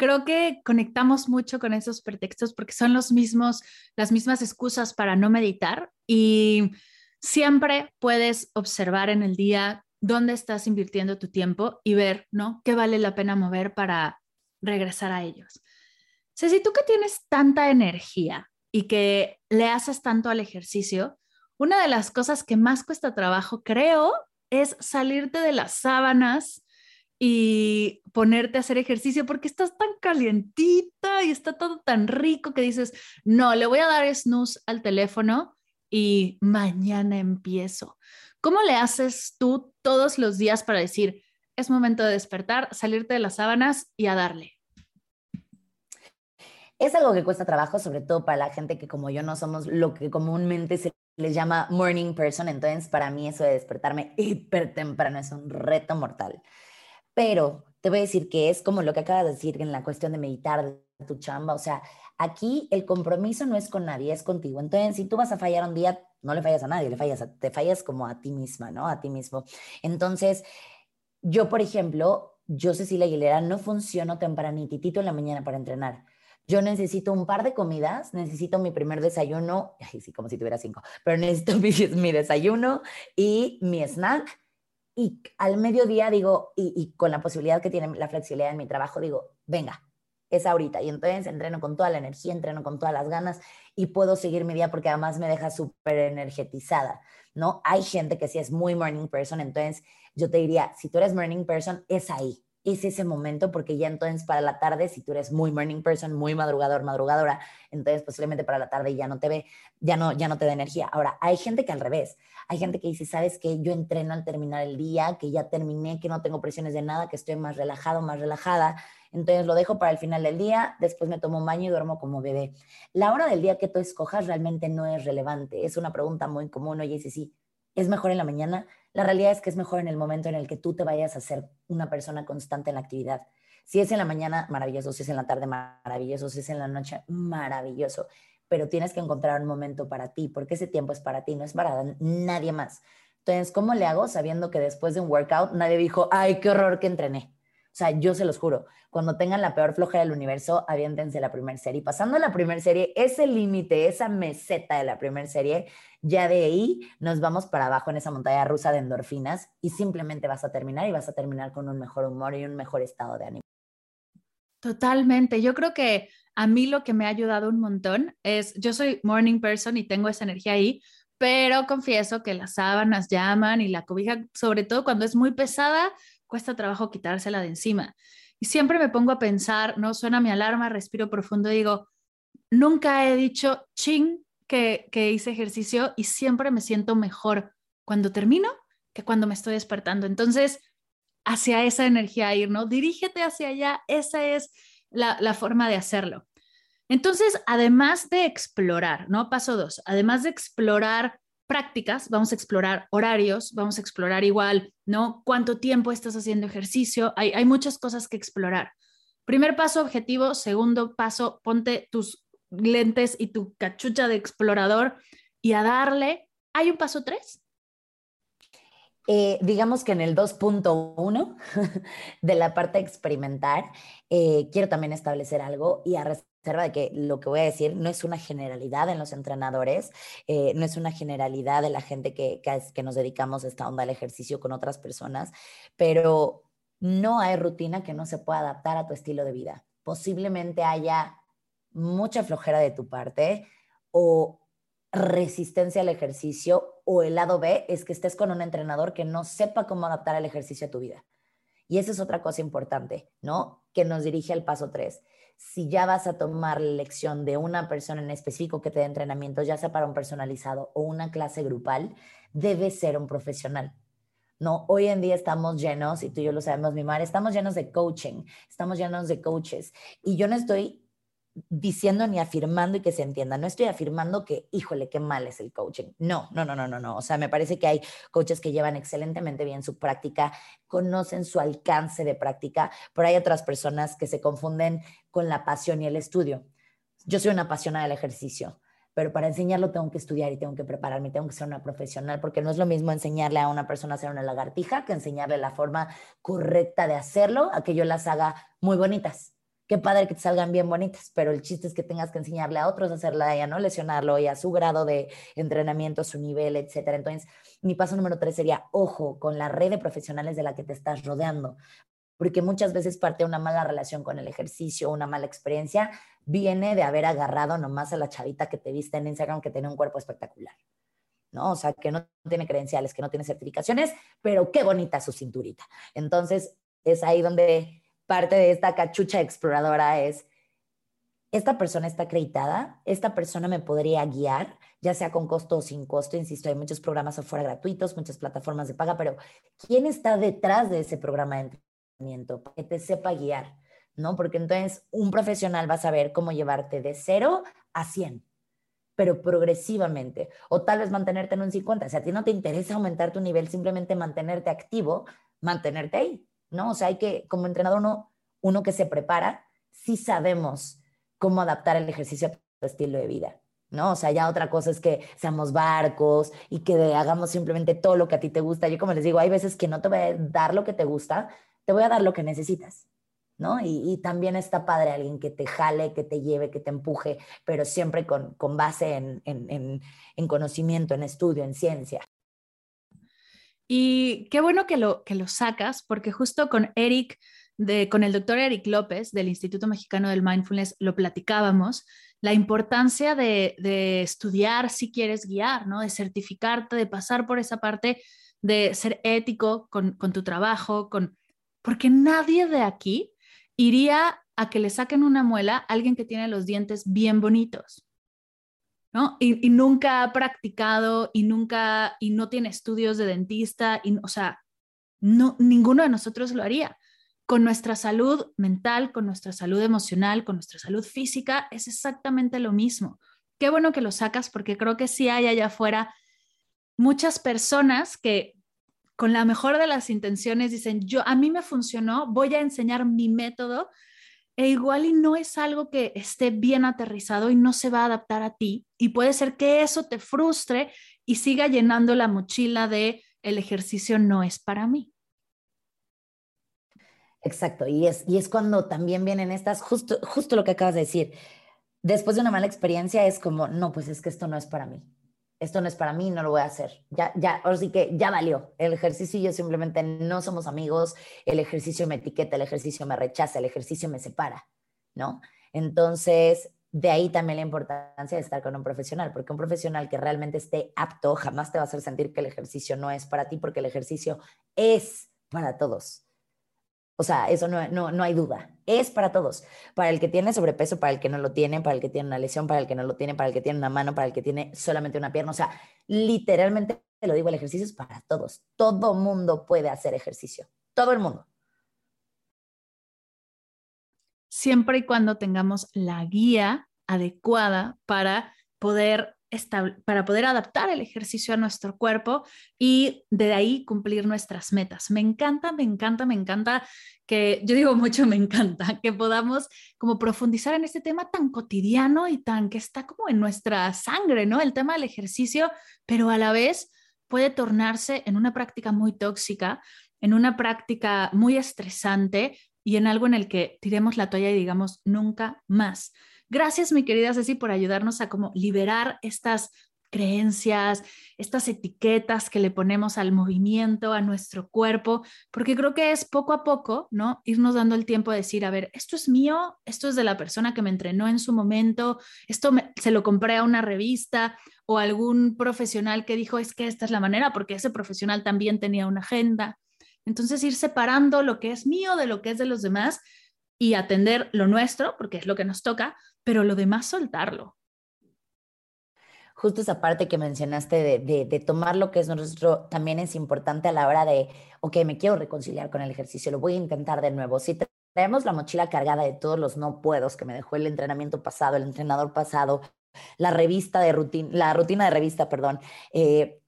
Creo que conectamos mucho con esos pretextos porque son los mismos, las mismas excusas para no meditar y siempre puedes observar en el día dónde estás invirtiendo tu tiempo y ver, ¿no? ¿Qué vale la pena mover para regresar a ellos? si tú que tienes tanta energía y que le haces tanto al ejercicio, una de las cosas que más cuesta trabajo, creo, es salirte de las sábanas y ponerte a hacer ejercicio porque estás tan calientita y está todo tan rico que dices, no, le voy a dar snooze al teléfono y mañana empiezo. ¿Cómo le haces tú todos los días para decir, es momento de despertar, salirte de las sábanas y a darle? Es algo que cuesta trabajo, sobre todo para la gente que como yo no somos lo que comúnmente se les llama morning person. Entonces, para mí eso de despertarme hiper temprano es un reto mortal. Pero te voy a decir que es como lo que acabas de decir en la cuestión de meditar de tu chamba. O sea, aquí el compromiso no es con nadie, es contigo. Entonces, si tú vas a fallar un día, no le fallas a nadie, le fallas te fallas como a ti misma, ¿no? A ti mismo. Entonces, yo, por ejemplo, yo, Cecilia Aguilera, no funciono tempranitito en la mañana para entrenar. Yo necesito un par de comidas, necesito mi primer desayuno, ay, sí, como si tuviera cinco, pero necesito mi, mi desayuno y mi snack y al mediodía digo, y, con la posibilidad que tiene la flexibilidad en mi trabajo, digo, venga, es ahorita. Y entonces entreno con toda la energía, entreno con todas las ganas y puedo seguir mi día porque además me deja súper energetizada, ¿no? Hay gente que sí es muy morning person, entonces yo te diría, si tú eres morning person, es ahí, es ese momento porque ya entonces para la tarde, si tú eres muy morning person, muy madrugador, madrugadora, entonces posiblemente para la tarde ya no te ve, ya no, ya no te da energía. Ahora, hay gente que al revés, hay gente que dice, sabes que yo entreno al terminar el día, que ya terminé, que no tengo presiones de nada, que estoy más relajado, más relajada, entonces lo dejo para el final del día, después me tomo un baño y duermo como bebé. La hora del día que tú escojas realmente no es relevante, es una pregunta muy común, oye, sí, sí, ¿es mejor en la mañana? La realidad es que es mejor en el momento en el que tú te vayas a ser una persona constante en la actividad. Si es en la mañana, maravilloso. Si es en la tarde, maravilloso. Si es en la noche, maravilloso. Pero tienes que encontrar un momento para ti, porque ese tiempo es para ti, no es para nadie más. Entonces, ¿cómo le hago sabiendo que después de un workout nadie dijo, ay, qué horror que entrené? O sea, yo se los juro, cuando tengan la peor flojera del universo, aviéntense la primera serie. Pasando la primera serie, ese límite, esa meseta de la primera serie, ya de ahí nos vamos para abajo en esa montaña rusa de endorfinas y simplemente vas a terminar y vas a terminar con un mejor humor y un mejor estado de ánimo. Totalmente. Yo creo que a mí lo que me ha ayudado un montón es, yo soy morning person y tengo esa energía ahí, pero confieso que las sábanas llaman y la cobija, sobre todo cuando es muy pesada, cuesta trabajo quitársela de encima. Y siempre me pongo a pensar, ¿no? Suena mi alarma, respiro profundo digo, nunca he dicho ching que, que hice ejercicio y siempre me siento mejor cuando termino que cuando me estoy despertando. Entonces, hacia esa energía ir, ¿no? Dirígete hacia allá, esa es la, la forma de hacerlo. Entonces, además de explorar, ¿no? Paso dos, además de explorar prácticas, vamos a explorar horarios, vamos a explorar igual, ¿no? Cuánto tiempo estás haciendo ejercicio, hay, hay muchas cosas que explorar. Primer paso, objetivo. Segundo paso, ponte tus lentes y tu cachucha de explorador y a darle. ¿Hay un paso tres? Eh, digamos que en el 2.1 de la parte experimentar, eh, quiero también establecer algo y a reserva de que lo que voy a decir no es una generalidad en los entrenadores, eh, no es una generalidad de la gente que, que, que nos dedicamos a esta onda al ejercicio con otras personas, pero no hay rutina que no se pueda adaptar a tu estilo de vida. Posiblemente haya mucha flojera de tu parte o resistencia al ejercicio o el lado B es que estés con un entrenador que no sepa cómo adaptar el ejercicio a tu vida. Y esa es otra cosa importante, ¿no? Que nos dirige al paso 3. Si ya vas a tomar la lección de una persona en específico que te dé entrenamiento, ya sea para un personalizado o una clase grupal, debe ser un profesional. No, hoy en día estamos llenos, y tú y yo lo sabemos, mi madre, estamos llenos de coaching, estamos llenos de coaches. Y yo no estoy diciendo ni afirmando y que se entienda. No estoy afirmando que, híjole, qué mal es el coaching. No, no, no, no, no, no. O sea, me parece que hay coaches que llevan excelentemente bien su práctica, conocen su alcance de práctica, pero hay otras personas que se confunden con la pasión y el estudio. Yo soy una apasionada del ejercicio, pero para enseñarlo tengo que estudiar y tengo que prepararme, tengo que ser una profesional, porque no es lo mismo enseñarle a una persona a hacer una lagartija que enseñarle la forma correcta de hacerlo, a que yo las haga muy bonitas qué padre que te salgan bien bonitas, pero el chiste es que tengas que enseñarle a otros a hacerla a no lesionarlo y a su grado de entrenamiento, su nivel, etcétera. Entonces, mi paso número tres sería, ojo con la red de profesionales de la que te estás rodeando, porque muchas veces parte de una mala relación con el ejercicio, una mala experiencia, viene de haber agarrado nomás a la chavita que te viste en Instagram que tiene un cuerpo espectacular. ¿no? O sea, que no tiene credenciales, que no tiene certificaciones, pero qué bonita su cinturita. Entonces, es ahí donde parte de esta cachucha exploradora es, esta persona está acreditada, esta persona me podría guiar, ya sea con costo o sin costo, insisto, hay muchos programas afuera gratuitos, muchas plataformas de paga, pero ¿quién está detrás de ese programa de entrenamiento? que te sepa guiar, ¿no? Porque entonces un profesional va a saber cómo llevarte de cero a 100 pero progresivamente, o tal vez mantenerte en un 50. Si a ti no te interesa aumentar tu nivel, simplemente mantenerte activo, mantenerte ahí. ¿No? O sea, hay que, como entrenador, uno, uno que se prepara, sí sabemos cómo adaptar el ejercicio a tu estilo de vida, ¿no? O sea, ya otra cosa es que seamos barcos y que hagamos simplemente todo lo que a ti te gusta. Yo como les digo, hay veces que no te voy a dar lo que te gusta, te voy a dar lo que necesitas, ¿no? Y, también está padre alguien que te jale, que te lleve, que te empuje, pero siempre con, con base en, en, en conocimiento, en estudio, en ciencia. Y qué bueno que lo, que lo sacas, porque justo con Eric, de, con el doctor Eric López del Instituto Mexicano del Mindfulness, lo platicábamos, la importancia de, de estudiar si quieres guiar, ¿no? De certificarte, de pasar por esa parte, de ser ético con, con tu trabajo, con... porque nadie de aquí iría a que le saquen una muela a alguien que tiene los dientes bien bonitos. ¿No? Y, nunca ha practicado y nunca, y no tiene estudios de dentista, y, o sea, no, ninguno de nosotros lo haría. Con nuestra salud mental, con nuestra salud emocional, con nuestra salud física, es exactamente lo mismo. Qué bueno que lo sacas porque creo que sí hay allá afuera muchas personas que con la mejor de las intenciones dicen, yo a mí me funcionó, voy a enseñar mi método, e igual y no es algo que esté bien aterrizado y no se va a adaptar a ti y puede ser que eso te frustre y siga llenando la mochila de el ejercicio no es para mí. Exacto, y es, y es cuando también vienen estas, justo, justo lo que acabas de decir, después de una mala experiencia es como, no, pues es que esto no es para mí, esto no es para mí, no lo voy a hacer, ya, ya, ahora sí que ya valió, el ejercicio y yo simplemente no somos amigos, el ejercicio me etiqueta, el ejercicio me rechaza, el ejercicio me separa, ¿no? Entonces, de ahí también la importancia de estar con un profesional, porque un profesional que realmente esté apto jamás te va a hacer sentir que el ejercicio no es para ti, porque el ejercicio es para todos. O sea, eso no, no, no, hay duda. Es para todos. Para el que tiene sobrepeso, para el que no lo tiene, para el que tiene una lesión, para el que no lo tiene, para el que tiene una mano, para el que tiene solamente una pierna. O sea, literalmente, te lo digo, el ejercicio es para todos. Todo mundo puede hacer ejercicio. Todo el mundo. Siempre y cuando tengamos la guía adecuada para poder para poder adaptar el ejercicio a nuestro cuerpo y de ahí cumplir nuestras metas. Me encanta, me encanta, me encanta que, yo digo mucho, me encanta que podamos como profundizar en este tema tan cotidiano y tan que está como en nuestra sangre, ¿no? El tema del ejercicio, pero a la vez puede tornarse en una práctica muy tóxica, en una práctica muy estresante y en algo en el que tiremos la toalla y digamos nunca más. Gracias, mi querida Ceci, por ayudarnos a como liberar estas creencias, estas etiquetas que le ponemos al movimiento, a nuestro cuerpo, porque creo que es poco a poco, ¿no? Irnos dando el tiempo de decir, a ver, esto es mío, esto es de la persona que me entrenó en su momento, esto se lo compré a una revista o algún profesional que dijo, es que esta es la manera, porque ese profesional también tenía una agenda. Entonces, ir separando lo que es mío de lo que es de los demás y atender lo nuestro, porque es lo que nos toca, pero lo demás soltarlo. Justo esa parte que mencionaste de, de, tomar lo que es nuestro también es importante a la hora de, ok, me quiero reconciliar con el ejercicio, lo voy a intentar de nuevo. Si traemos la mochila cargada de todos los no puedos que me dejó el entrenamiento pasado, el entrenador pasado, la revista de rutina, la rutina de revista, perdón, eh,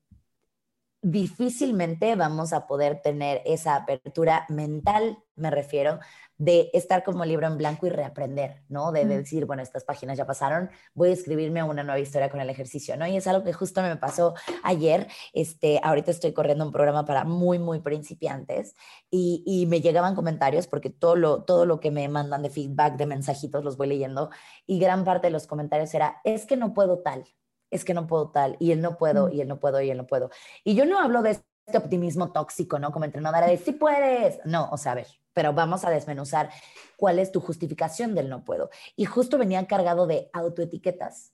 difícilmente vamos a poder tener esa apertura mental, me refiero, de estar como libro en blanco y reaprender, ¿no? De, decir, bueno, estas páginas ya pasaron, voy a escribirme una nueva historia con el ejercicio, ¿no? Y es algo que justo me pasó ayer, este, ahorita estoy corriendo un programa para muy, muy principiantes y, y me llegaban comentarios porque todo lo, todo lo que me mandan de feedback, de mensajitos, los voy leyendo y gran parte de los comentarios era, es que no puedo tal, es que no puedo tal, y él no puedo, y él no puedo, y él no puedo. Y yo no hablo de este optimismo tóxico, ¿no? Como entrenadora de, sí puedes. No, o sea, a ver, pero vamos a desmenuzar cuál es tu justificación del no puedo. Y justo venía cargado de autoetiquetas.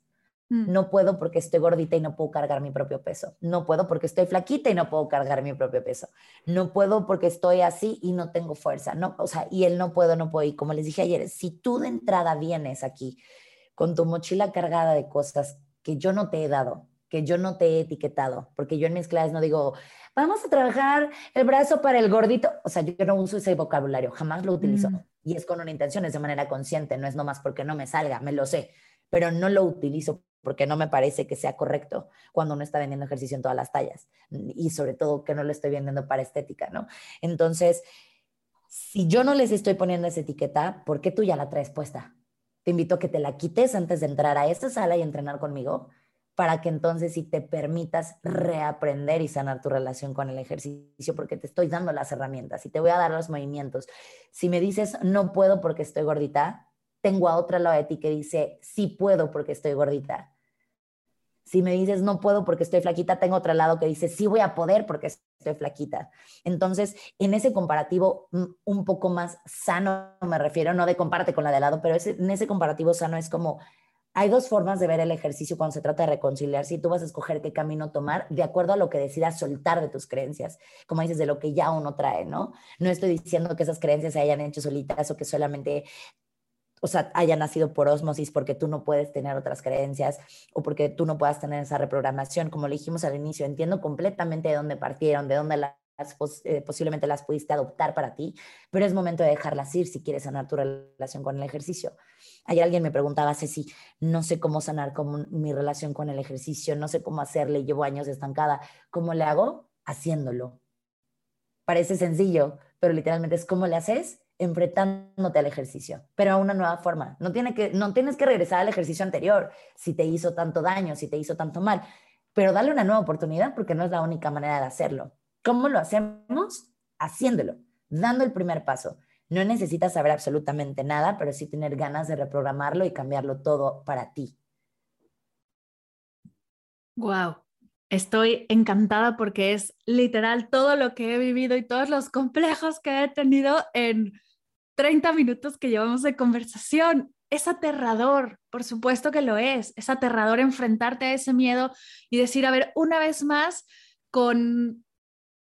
Mm. No puedo porque estoy gordita y no puedo cargar mi propio peso. No puedo porque estoy flaquita y no puedo cargar mi propio peso. No puedo porque estoy así y no tengo fuerza. No, o sea, y el no puedo, no puedo. Y como les dije ayer, si tú de entrada vienes aquí con tu mochila cargada de cosas que yo no te he dado, que yo no te he etiquetado, porque yo en mis clases no digo, vamos a trabajar el brazo para el gordito. O sea, yo no uso ese vocabulario, jamás lo utilizo. Mm. Y es con una intención, es de manera consciente, no es nomás porque no me salga, me lo sé, pero no lo utilizo porque no me parece que sea correcto cuando uno está vendiendo ejercicio en todas las tallas y sobre todo que no lo estoy vendiendo para estética, ¿no? Entonces, si yo no les estoy poniendo esa etiqueta, ¿por qué tú ya la traes puesta? Te invito a que te la quites antes de entrar a esta sala y entrenar conmigo para que entonces si te permitas reaprender y sanar tu relación con el ejercicio, porque te estoy dando las herramientas y te voy a dar los movimientos. Si me dices, no puedo porque estoy gordita, tengo a otra lado de ti que dice, sí puedo porque estoy gordita. Si me dices, no puedo porque estoy flaquita, tengo otro lado que dice, sí voy a poder porque estoy flaquita. Entonces, en ese comparativo mm, un poco más sano, me refiero, no de comparte con la de lado, pero en ese comparativo sano es como, hay dos formas de ver el ejercicio cuando se trata de reconciliar. Si tú vas a escoger qué camino tomar de acuerdo a lo que decidas soltar de tus creencias, como dices, de lo que ya uno trae, ¿no? No estoy diciendo que esas creencias se hayan hecho solitas o que solamente o sea, hayan nacido por osmosis porque tú no puedes tener otras creencias o porque tú no puedas tener esa reprogramación. Como le dijimos al inicio, entiendo completamente de dónde partieron, de dónde eh, posiblemente las pudiste adoptar para ti, pero es momento de dejarlas ir si quieres sanar tu relación con el ejercicio. Ayer alguien me preguntaba, Ceci, no sé cómo sanar con mi relación con el ejercicio, no sé cómo hacerle, llevo años estancada. ¿Cómo le hago? Haciéndolo. Parece sencillo, pero literalmente es cómo le haces enfrentándote al ejercicio, pero a una nueva forma. No, tiene que, no tienes que regresar al ejercicio anterior si te hizo tanto daño, si te hizo tanto mal, pero dale una nueva oportunidad porque no es la única manera de hacerlo. ¿Cómo lo hacemos? Haciéndolo, dando el primer paso. No necesitas saber absolutamente nada, pero sí tener ganas de reprogramarlo y cambiarlo todo para ti. Wow, estoy encantada porque es literal todo lo que he vivido y todos los complejos que he tenido en 30 minutos que llevamos de conversación. Es aterrador, por supuesto que lo es. Es aterrador enfrentarte a ese miedo y decir, a ver, una vez más, con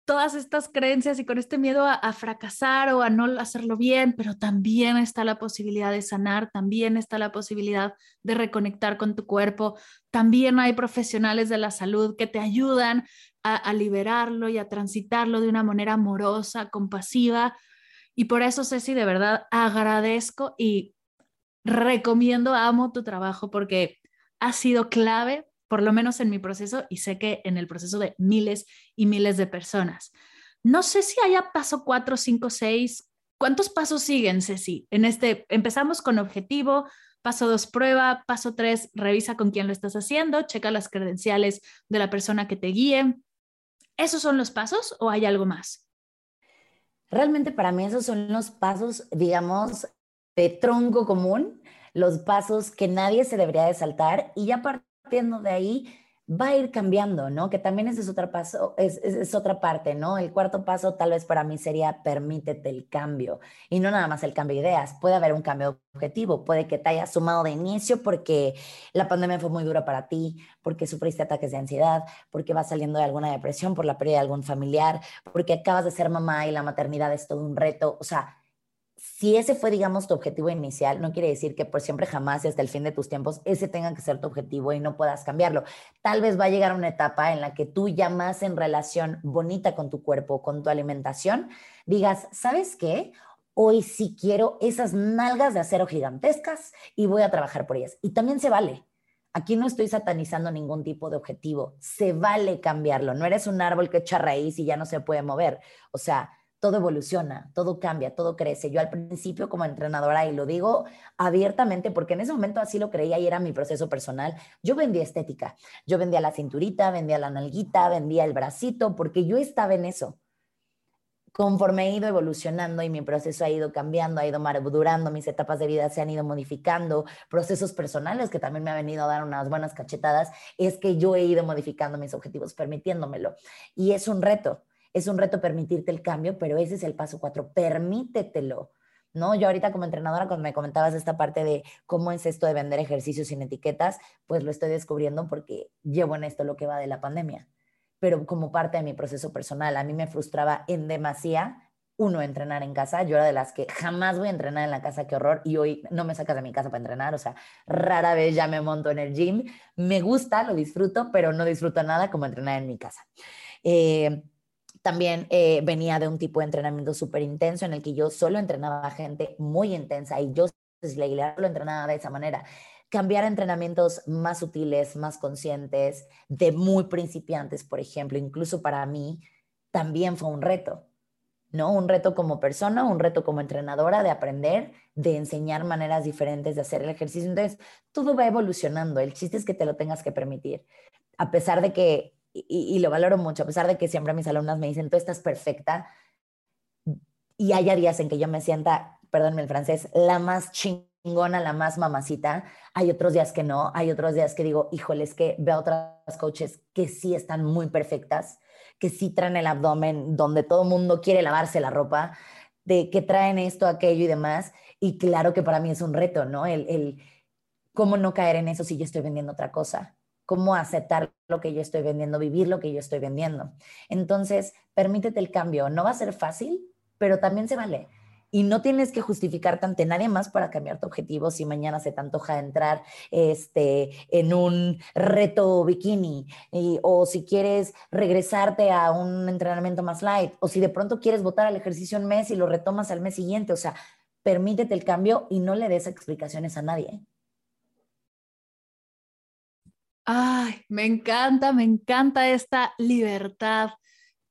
todas estas creencias y con este miedo a, fracasar o a no hacerlo bien, pero también está la posibilidad de sanar, también está la posibilidad de reconectar con tu cuerpo, también hay profesionales de la salud que te ayudan a, a liberarlo y a transitarlo de una manera amorosa, compasiva. Y por eso, Ceci, de verdad agradezco y recomiendo, amo tu trabajo porque ha sido clave por lo menos en mi proceso y sé que en el proceso de miles y miles de personas. No sé si haya paso 4, 5, 6. ¿Cuántos pasos siguen, Ceci? En este, empezamos con objetivo, paso 2, prueba, paso 3, revisa con quién lo estás haciendo, checa las credenciales de la persona que te guíe. ¿Esos son los pasos o hay algo más? Realmente para mí esos son los pasos, digamos, de tronco común, los pasos que nadie se debería de saltar y ya partiendo de ahí, va a ir cambiando, ¿no? Que también ese es otro paso, es, es, otra parte, ¿no? El cuarto paso tal vez para mí sería permítete el cambio y no nada más el cambio de ideas, puede haber un cambio objetivo, puede que te hayas sumado de inicio porque la pandemia fue muy dura para ti, porque sufriste ataques de ansiedad, porque vas saliendo de alguna depresión por la pérdida de algún familiar, porque acabas de ser mamá y la maternidad es todo un reto, o sea, si ese fue, digamos, tu objetivo inicial, no quiere decir que por siempre jamás hasta el fin de tus tiempos ese tenga que ser tu objetivo y no puedas cambiarlo. Tal vez va a llegar una etapa en la que tú ya más en relación bonita con tu cuerpo, con tu alimentación, digas, ¿sabes qué? Hoy sí quiero esas nalgas de acero gigantescas y voy a trabajar por ellas. Y también se vale. Aquí no estoy satanizando ningún tipo de objetivo. Se vale cambiarlo. No eres un árbol que echa raíz y ya no se puede mover. O sea, todo evoluciona, todo cambia, todo crece. Yo al principio como entrenadora, y lo digo abiertamente porque en ese momento así lo creía y era mi proceso personal, yo vendía estética, yo vendía la cinturita, vendía la nalguita, vendía el bracito, porque yo estaba en eso. Conforme he ido evolucionando y mi proceso ha ido cambiando, ha ido madurando, mis etapas de vida se han ido modificando, procesos personales que también me han venido a dar unas buenas cachetadas, es que yo he ido modificando mis objetivos, permitiéndomelo. Y es un reto es un reto permitirte el cambio, pero ese es el paso cuatro, permítetelo. ¿no? Yo ahorita como entrenadora, cuando me comentabas esta parte de cómo es esto de vender ejercicios sin etiquetas, pues lo estoy descubriendo porque llevo en esto lo que va de la pandemia. Pero como parte de mi proceso personal, a mí me frustraba en demasía, uno, entrenar en casa. Yo era de las que jamás voy a entrenar en la casa, qué horror, y hoy no me sacas de mi casa para entrenar, o sea, rara vez ya me monto en el gym. Me gusta, lo disfruto, pero no disfruto nada como entrenar en mi casa. Eh, también eh, venía de un tipo de entrenamiento súper intenso en el que yo solo entrenaba gente muy intensa y yo lo entrenaba de esa manera. Cambiar a entrenamientos más sutiles, más conscientes, de muy principiantes, por ejemplo, incluso para mí, también fue un reto, ¿no? Un reto como persona, un reto como entrenadora de aprender, de enseñar maneras diferentes de hacer el ejercicio. Entonces, todo va evolucionando. El chiste es que te lo tengas que permitir. A pesar de que y, lo valoro mucho, a pesar de que siempre mis alumnas me dicen, tú estás perfecta, y haya días en que yo me sienta, perdónme el francés, la más chingona, la más mamacita, hay otros días que no, hay otros días que digo, híjole, es que veo otras coaches que sí están muy perfectas, que sí traen el abdomen donde todo mundo quiere lavarse la ropa, de que traen esto, aquello y demás, y claro que para mí es un reto, ¿no? El, el cómo no caer en eso si yo estoy vendiendo otra cosa cómo aceptar lo que yo estoy vendiendo, vivir lo que yo estoy vendiendo. Entonces, permítete el cambio. No va a ser fácil, pero también se vale. Y no tienes que justificarte ante nadie más para cambiar tu objetivo si mañana se te antoja entrar este, en un reto bikini o si quieres regresarte a un entrenamiento más light o si de pronto quieres votar al ejercicio un mes y lo retomas al mes siguiente. O sea, permítete el cambio y no le des explicaciones a nadie. Ay, me encanta, me encanta esta libertad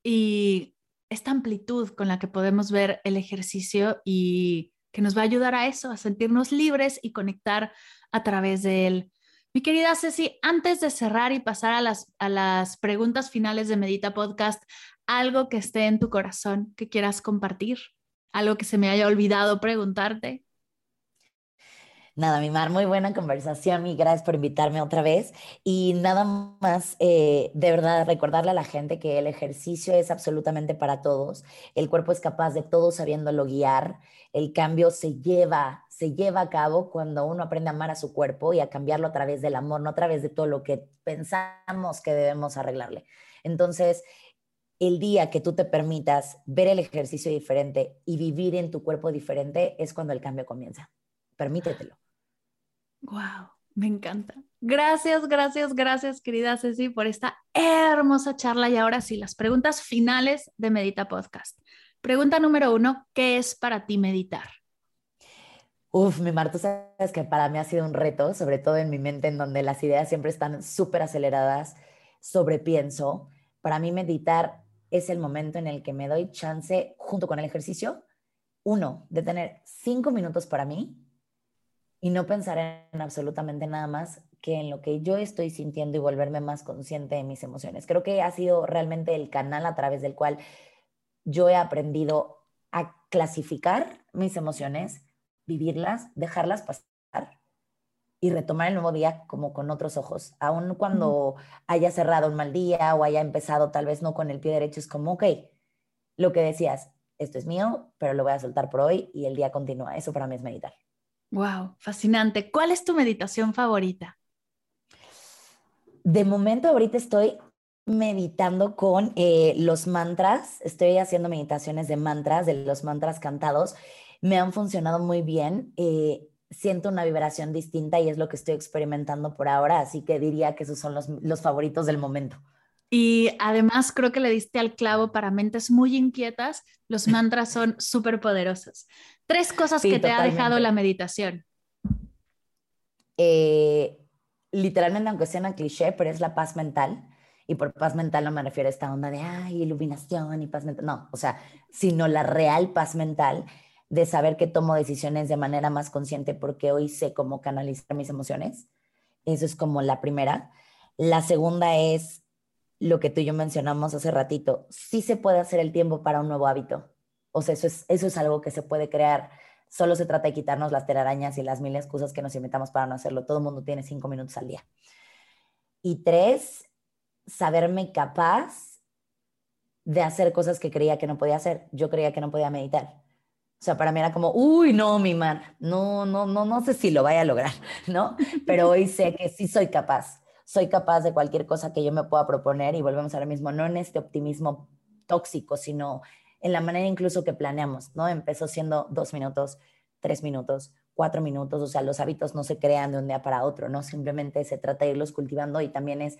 y esta amplitud con la que podemos ver el ejercicio y que nos va a ayudar a eso, a sentirnos libres y conectar a través de él. Mi querida Ceci, antes de cerrar y pasar a las, a las preguntas finales de Medita Podcast, algo que esté en tu corazón que quieras compartir, algo que se me haya olvidado preguntarte. Nada, mi Mar, muy buena conversación y gracias por invitarme otra vez. Y nada más, eh, de verdad, recordarle a la gente que el ejercicio es absolutamente para todos. El cuerpo es capaz de todo sabiéndolo guiar. El cambio se lleva, se lleva a cabo cuando uno aprende a amar a su cuerpo y a cambiarlo a través del amor, no a través de todo lo que pensamos que debemos arreglarle. Entonces, el día que tú te permitas ver el ejercicio diferente y vivir en tu cuerpo diferente es cuando el cambio comienza. Permítetelo. Wow, me encanta. Gracias, gracias, gracias, querida Ceci, por esta hermosa charla. Y ahora sí, las preguntas finales de Medita Podcast. Pregunta número uno, ¿qué es para ti meditar? Uf, mi Mar, tú sabes que para mí ha sido un reto, sobre todo en mi mente, en donde las ideas siempre están súper aceleradas, sobrepienso. Para mí meditar es el momento en el que me doy chance, junto con el ejercicio, uno, de tener cinco minutos para mí y no pensar en absolutamente nada más que en lo que yo estoy sintiendo y volverme más consciente de mis emociones. Creo que ha sido realmente el canal a través del cual yo he aprendido a clasificar mis emociones, vivirlas, dejarlas pasar y retomar el nuevo día como con otros ojos. Aun cuando haya cerrado un mal día o haya empezado tal vez no con el pie derecho, es como, ok, lo que decías, esto es mío, pero lo voy a soltar por hoy y el día continúa. Eso para mí es meditar. Wow, fascinante. ¿Cuál es tu meditación favorita? De momento ahorita estoy meditando con eh, los mantras. Estoy haciendo meditaciones de mantras, de los mantras cantados. Me han funcionado muy bien. Eh, siento una vibración distinta y es lo que estoy experimentando por ahora. Así que diría que esos son los, los favoritos del momento. Y además creo que le diste al clavo para mentes muy inquietas. Los mantras son súper poderosos. Tres cosas que te ha dejado la meditación. Eh, literalmente, aunque sea una cliché, pero es la paz mental. Y por paz mental no me refiero a esta onda de, ay, iluminación y paz mental. No, o sea, sino la real paz mental de saber que tomo decisiones de manera más consciente porque hoy sé cómo canalizar mis emociones. Eso es como la primera. La segunda es lo que tú y yo mencionamos hace ratito. Sí se puede hacer el tiempo para un nuevo hábito. O sea, eso es, eso es algo que se puede crear. Solo se trata de quitarnos las telarañas y las mil excusas que nos inventamos para no hacerlo. Todo el mundo tiene cinco minutos al día. Y tres, saberme capaz de hacer cosas que creía que no podía hacer. Yo creía que no podía meditar. O sea, para mí era como, uy, no, mi mar, no, no, no, no sé si lo vaya a lograr, ¿no? Pero hoy sé que sí soy capaz. Soy capaz de cualquier cosa que yo me pueda proponer y volvemos ahora mismo, no en este optimismo tóxico, sino en la manera incluso que planeamos, ¿no? Empezó siendo dos minutos, tres minutos, cuatro minutos, o sea, los hábitos no se crean de un día para otro, ¿no? Simplemente se trata de irlos cultivando y también es,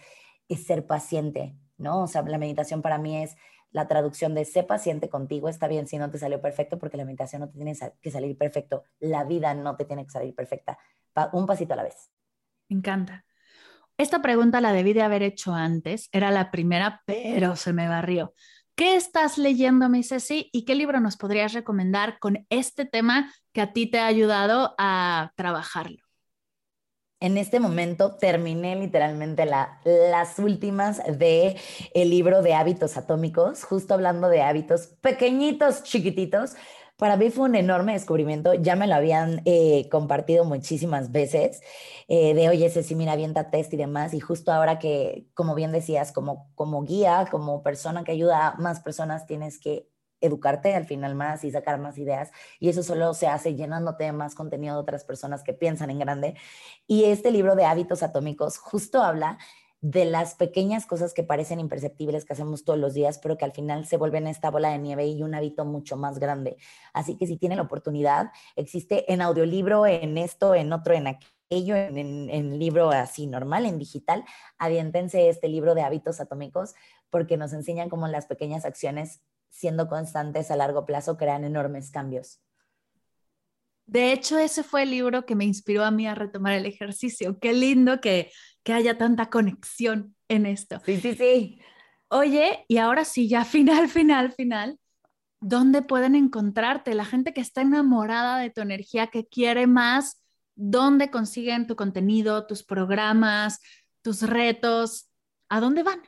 ser paciente, ¿no? O sea, la meditación para mí es la traducción de sé paciente contigo, está bien si no te salió perfecto, porque la meditación no te tiene que salir perfecto, la vida no te tiene que salir perfecta, un pasito a la vez. Me encanta. Esta pregunta la debí de haber hecho antes, era la primera, pero se me barrió. ¿Qué estás leyendo, mi Ceci? ¿Y qué libro nos podrías recomendar con este tema que a ti te ha ayudado a trabajarlo? En este momento terminé literalmente las últimas de el libro de hábitos atómicos, justo hablando de hábitos pequeñitos, chiquititos, para mí fue un enorme descubrimiento, ya me lo habían eh, compartido muchísimas veces, eh, de oye, Ceci, mira, avienta test y demás, y justo ahora que, como bien decías, como, como guía, como persona que ayuda a más personas, tienes que educarte al final más y sacar más ideas. Y eso solo se hace llenándote de más contenido de otras personas que piensan en grande. Y este libro de hábitos atómicos justo habla de las pequeñas cosas que parecen imperceptibles que hacemos todos los días, pero que al final se vuelven esta bola de nieve y un hábito mucho más grande. Así que si tienen la oportunidad, existe en audiolibro, en esto, en otro, en aquello, en, en, libro así normal, en digital, aviéntense este libro de hábitos atómicos porque nos enseñan cómo las pequeñas acciones, siendo constantes a largo plazo, crean enormes cambios. De hecho, ese fue el libro que me inspiró a mí a retomar el ejercicio. Qué lindo que, que haya tanta conexión en esto. Sí, sí, sí. Oye, y ahora sí, ya final, final, final. ¿Dónde pueden encontrarte? La gente que está enamorada de tu energía, que quiere más, ¿dónde consiguen tu contenido, tus programas, tus retos? ¿A dónde van?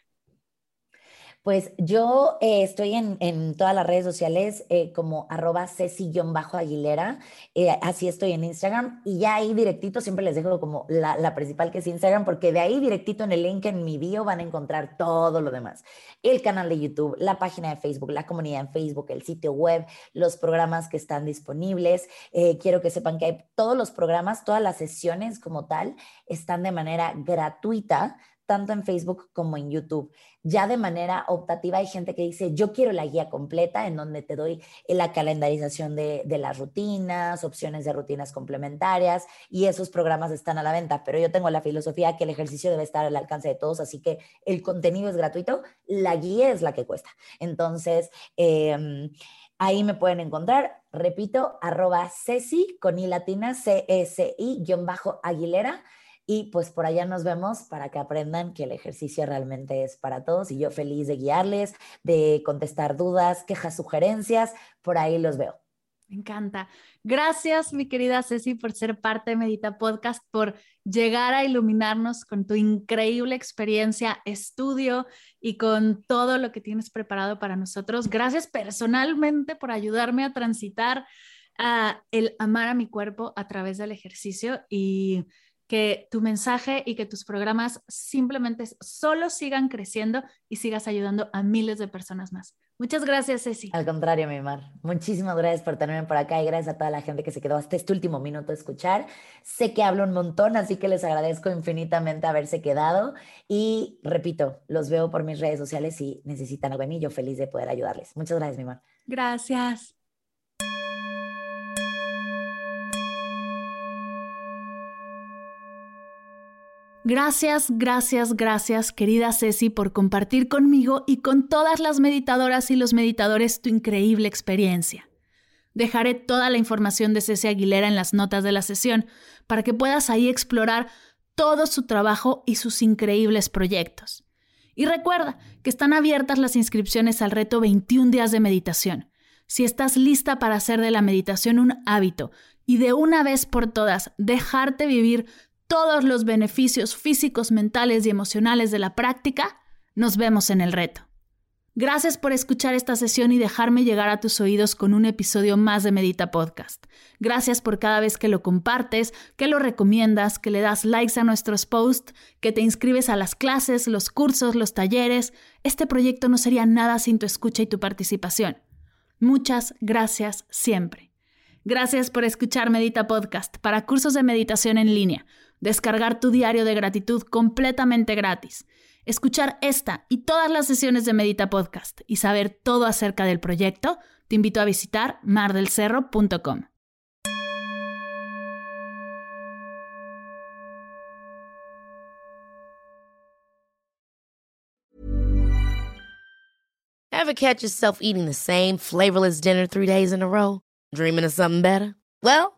Pues yo eh, estoy en, todas las redes sociales eh, como arroba ceci-aguilera, eh, así estoy en Instagram y ya ahí directito siempre les dejo como la, principal que es Instagram porque de ahí directito en el link en mi bio van a encontrar todo lo demás. El canal de YouTube, la página de Facebook, la comunidad en Facebook, el sitio web, los programas que están disponibles. quiero que sepan que hay todos los programas, todas las sesiones como tal están de manera gratuita tanto en Facebook como en YouTube. Ya de manera optativa hay gente que dice, yo quiero la guía completa en donde te doy la calendarización de, las rutinas, opciones de rutinas complementarias y esos programas están a la venta, pero yo tengo la filosofía que el ejercicio debe estar al alcance de todos, así que el contenido es gratuito, la guía es la que cuesta. Entonces, em, ahí me pueden encontrar, repito, arroba Ceci con I latina, C-S-I, guion bajo Aguilera y pues por allá nos vemos para que aprendan que el ejercicio realmente es para todos y yo feliz de guiarles, de contestar dudas, quejas, sugerencias, por ahí los veo. Me encanta. Gracias, mi querida Ceci, por ser parte de Medita Podcast, por llegar a iluminarnos con tu increíble experiencia, estudio y con todo lo que tienes preparado para nosotros. Gracias personalmente por ayudarme a transitar el amar a mi cuerpo a través del ejercicio y que tu mensaje y que tus programas simplemente solo sigan creciendo y sigas ayudando a miles de personas más. Muchas gracias, Ceci. Al contrario, mi Mar. Muchísimas gracias por tenerme por acá y gracias a toda la gente que se quedó hasta este último minuto a escuchar. Sé que hablo un montón, así que les agradezco infinitamente haberse quedado y repito, los veo por mis redes sociales si necesitan algo de mí. Yo feliz de poder ayudarles. Muchas gracias, mi Mar. Gracias. Gracias, gracias, gracias, querida Ceci, por compartir conmigo y con todas las meditadoras y los meditadores tu increíble experiencia. Dejaré toda la información de Ceci Aguilera en las notas de la sesión para que puedas ahí explorar todo su trabajo y sus increíbles proyectos. Y recuerda que están abiertas las inscripciones al reto 21 días de meditación. Si estás lista para hacer de la meditación un hábito y de una vez por todas dejarte vivir todos los beneficios físicos, mentales y emocionales de la práctica, nos vemos en el reto. Gracias por escuchar esta sesión y dejarme llegar a tus oídos con un episodio más de Medita Podcast. Gracias por cada vez que lo compartes, que lo recomiendas, que le das likes a nuestros posts, que te inscribes a las clases, los cursos, los talleres. Este proyecto no sería nada sin tu escucha y tu participación. Muchas gracias siempre. Gracias por escuchar Medita Podcast para cursos de meditación en línea descargar tu diario de gratitud completamente gratis, escuchar esta y todas las sesiones de Medita Podcast y saber todo acerca del proyecto, te invito a visitar mardelcerro.com. Ever catch yourself eating the same flavorless dinner three days in a row? Dreaming of something better? Well,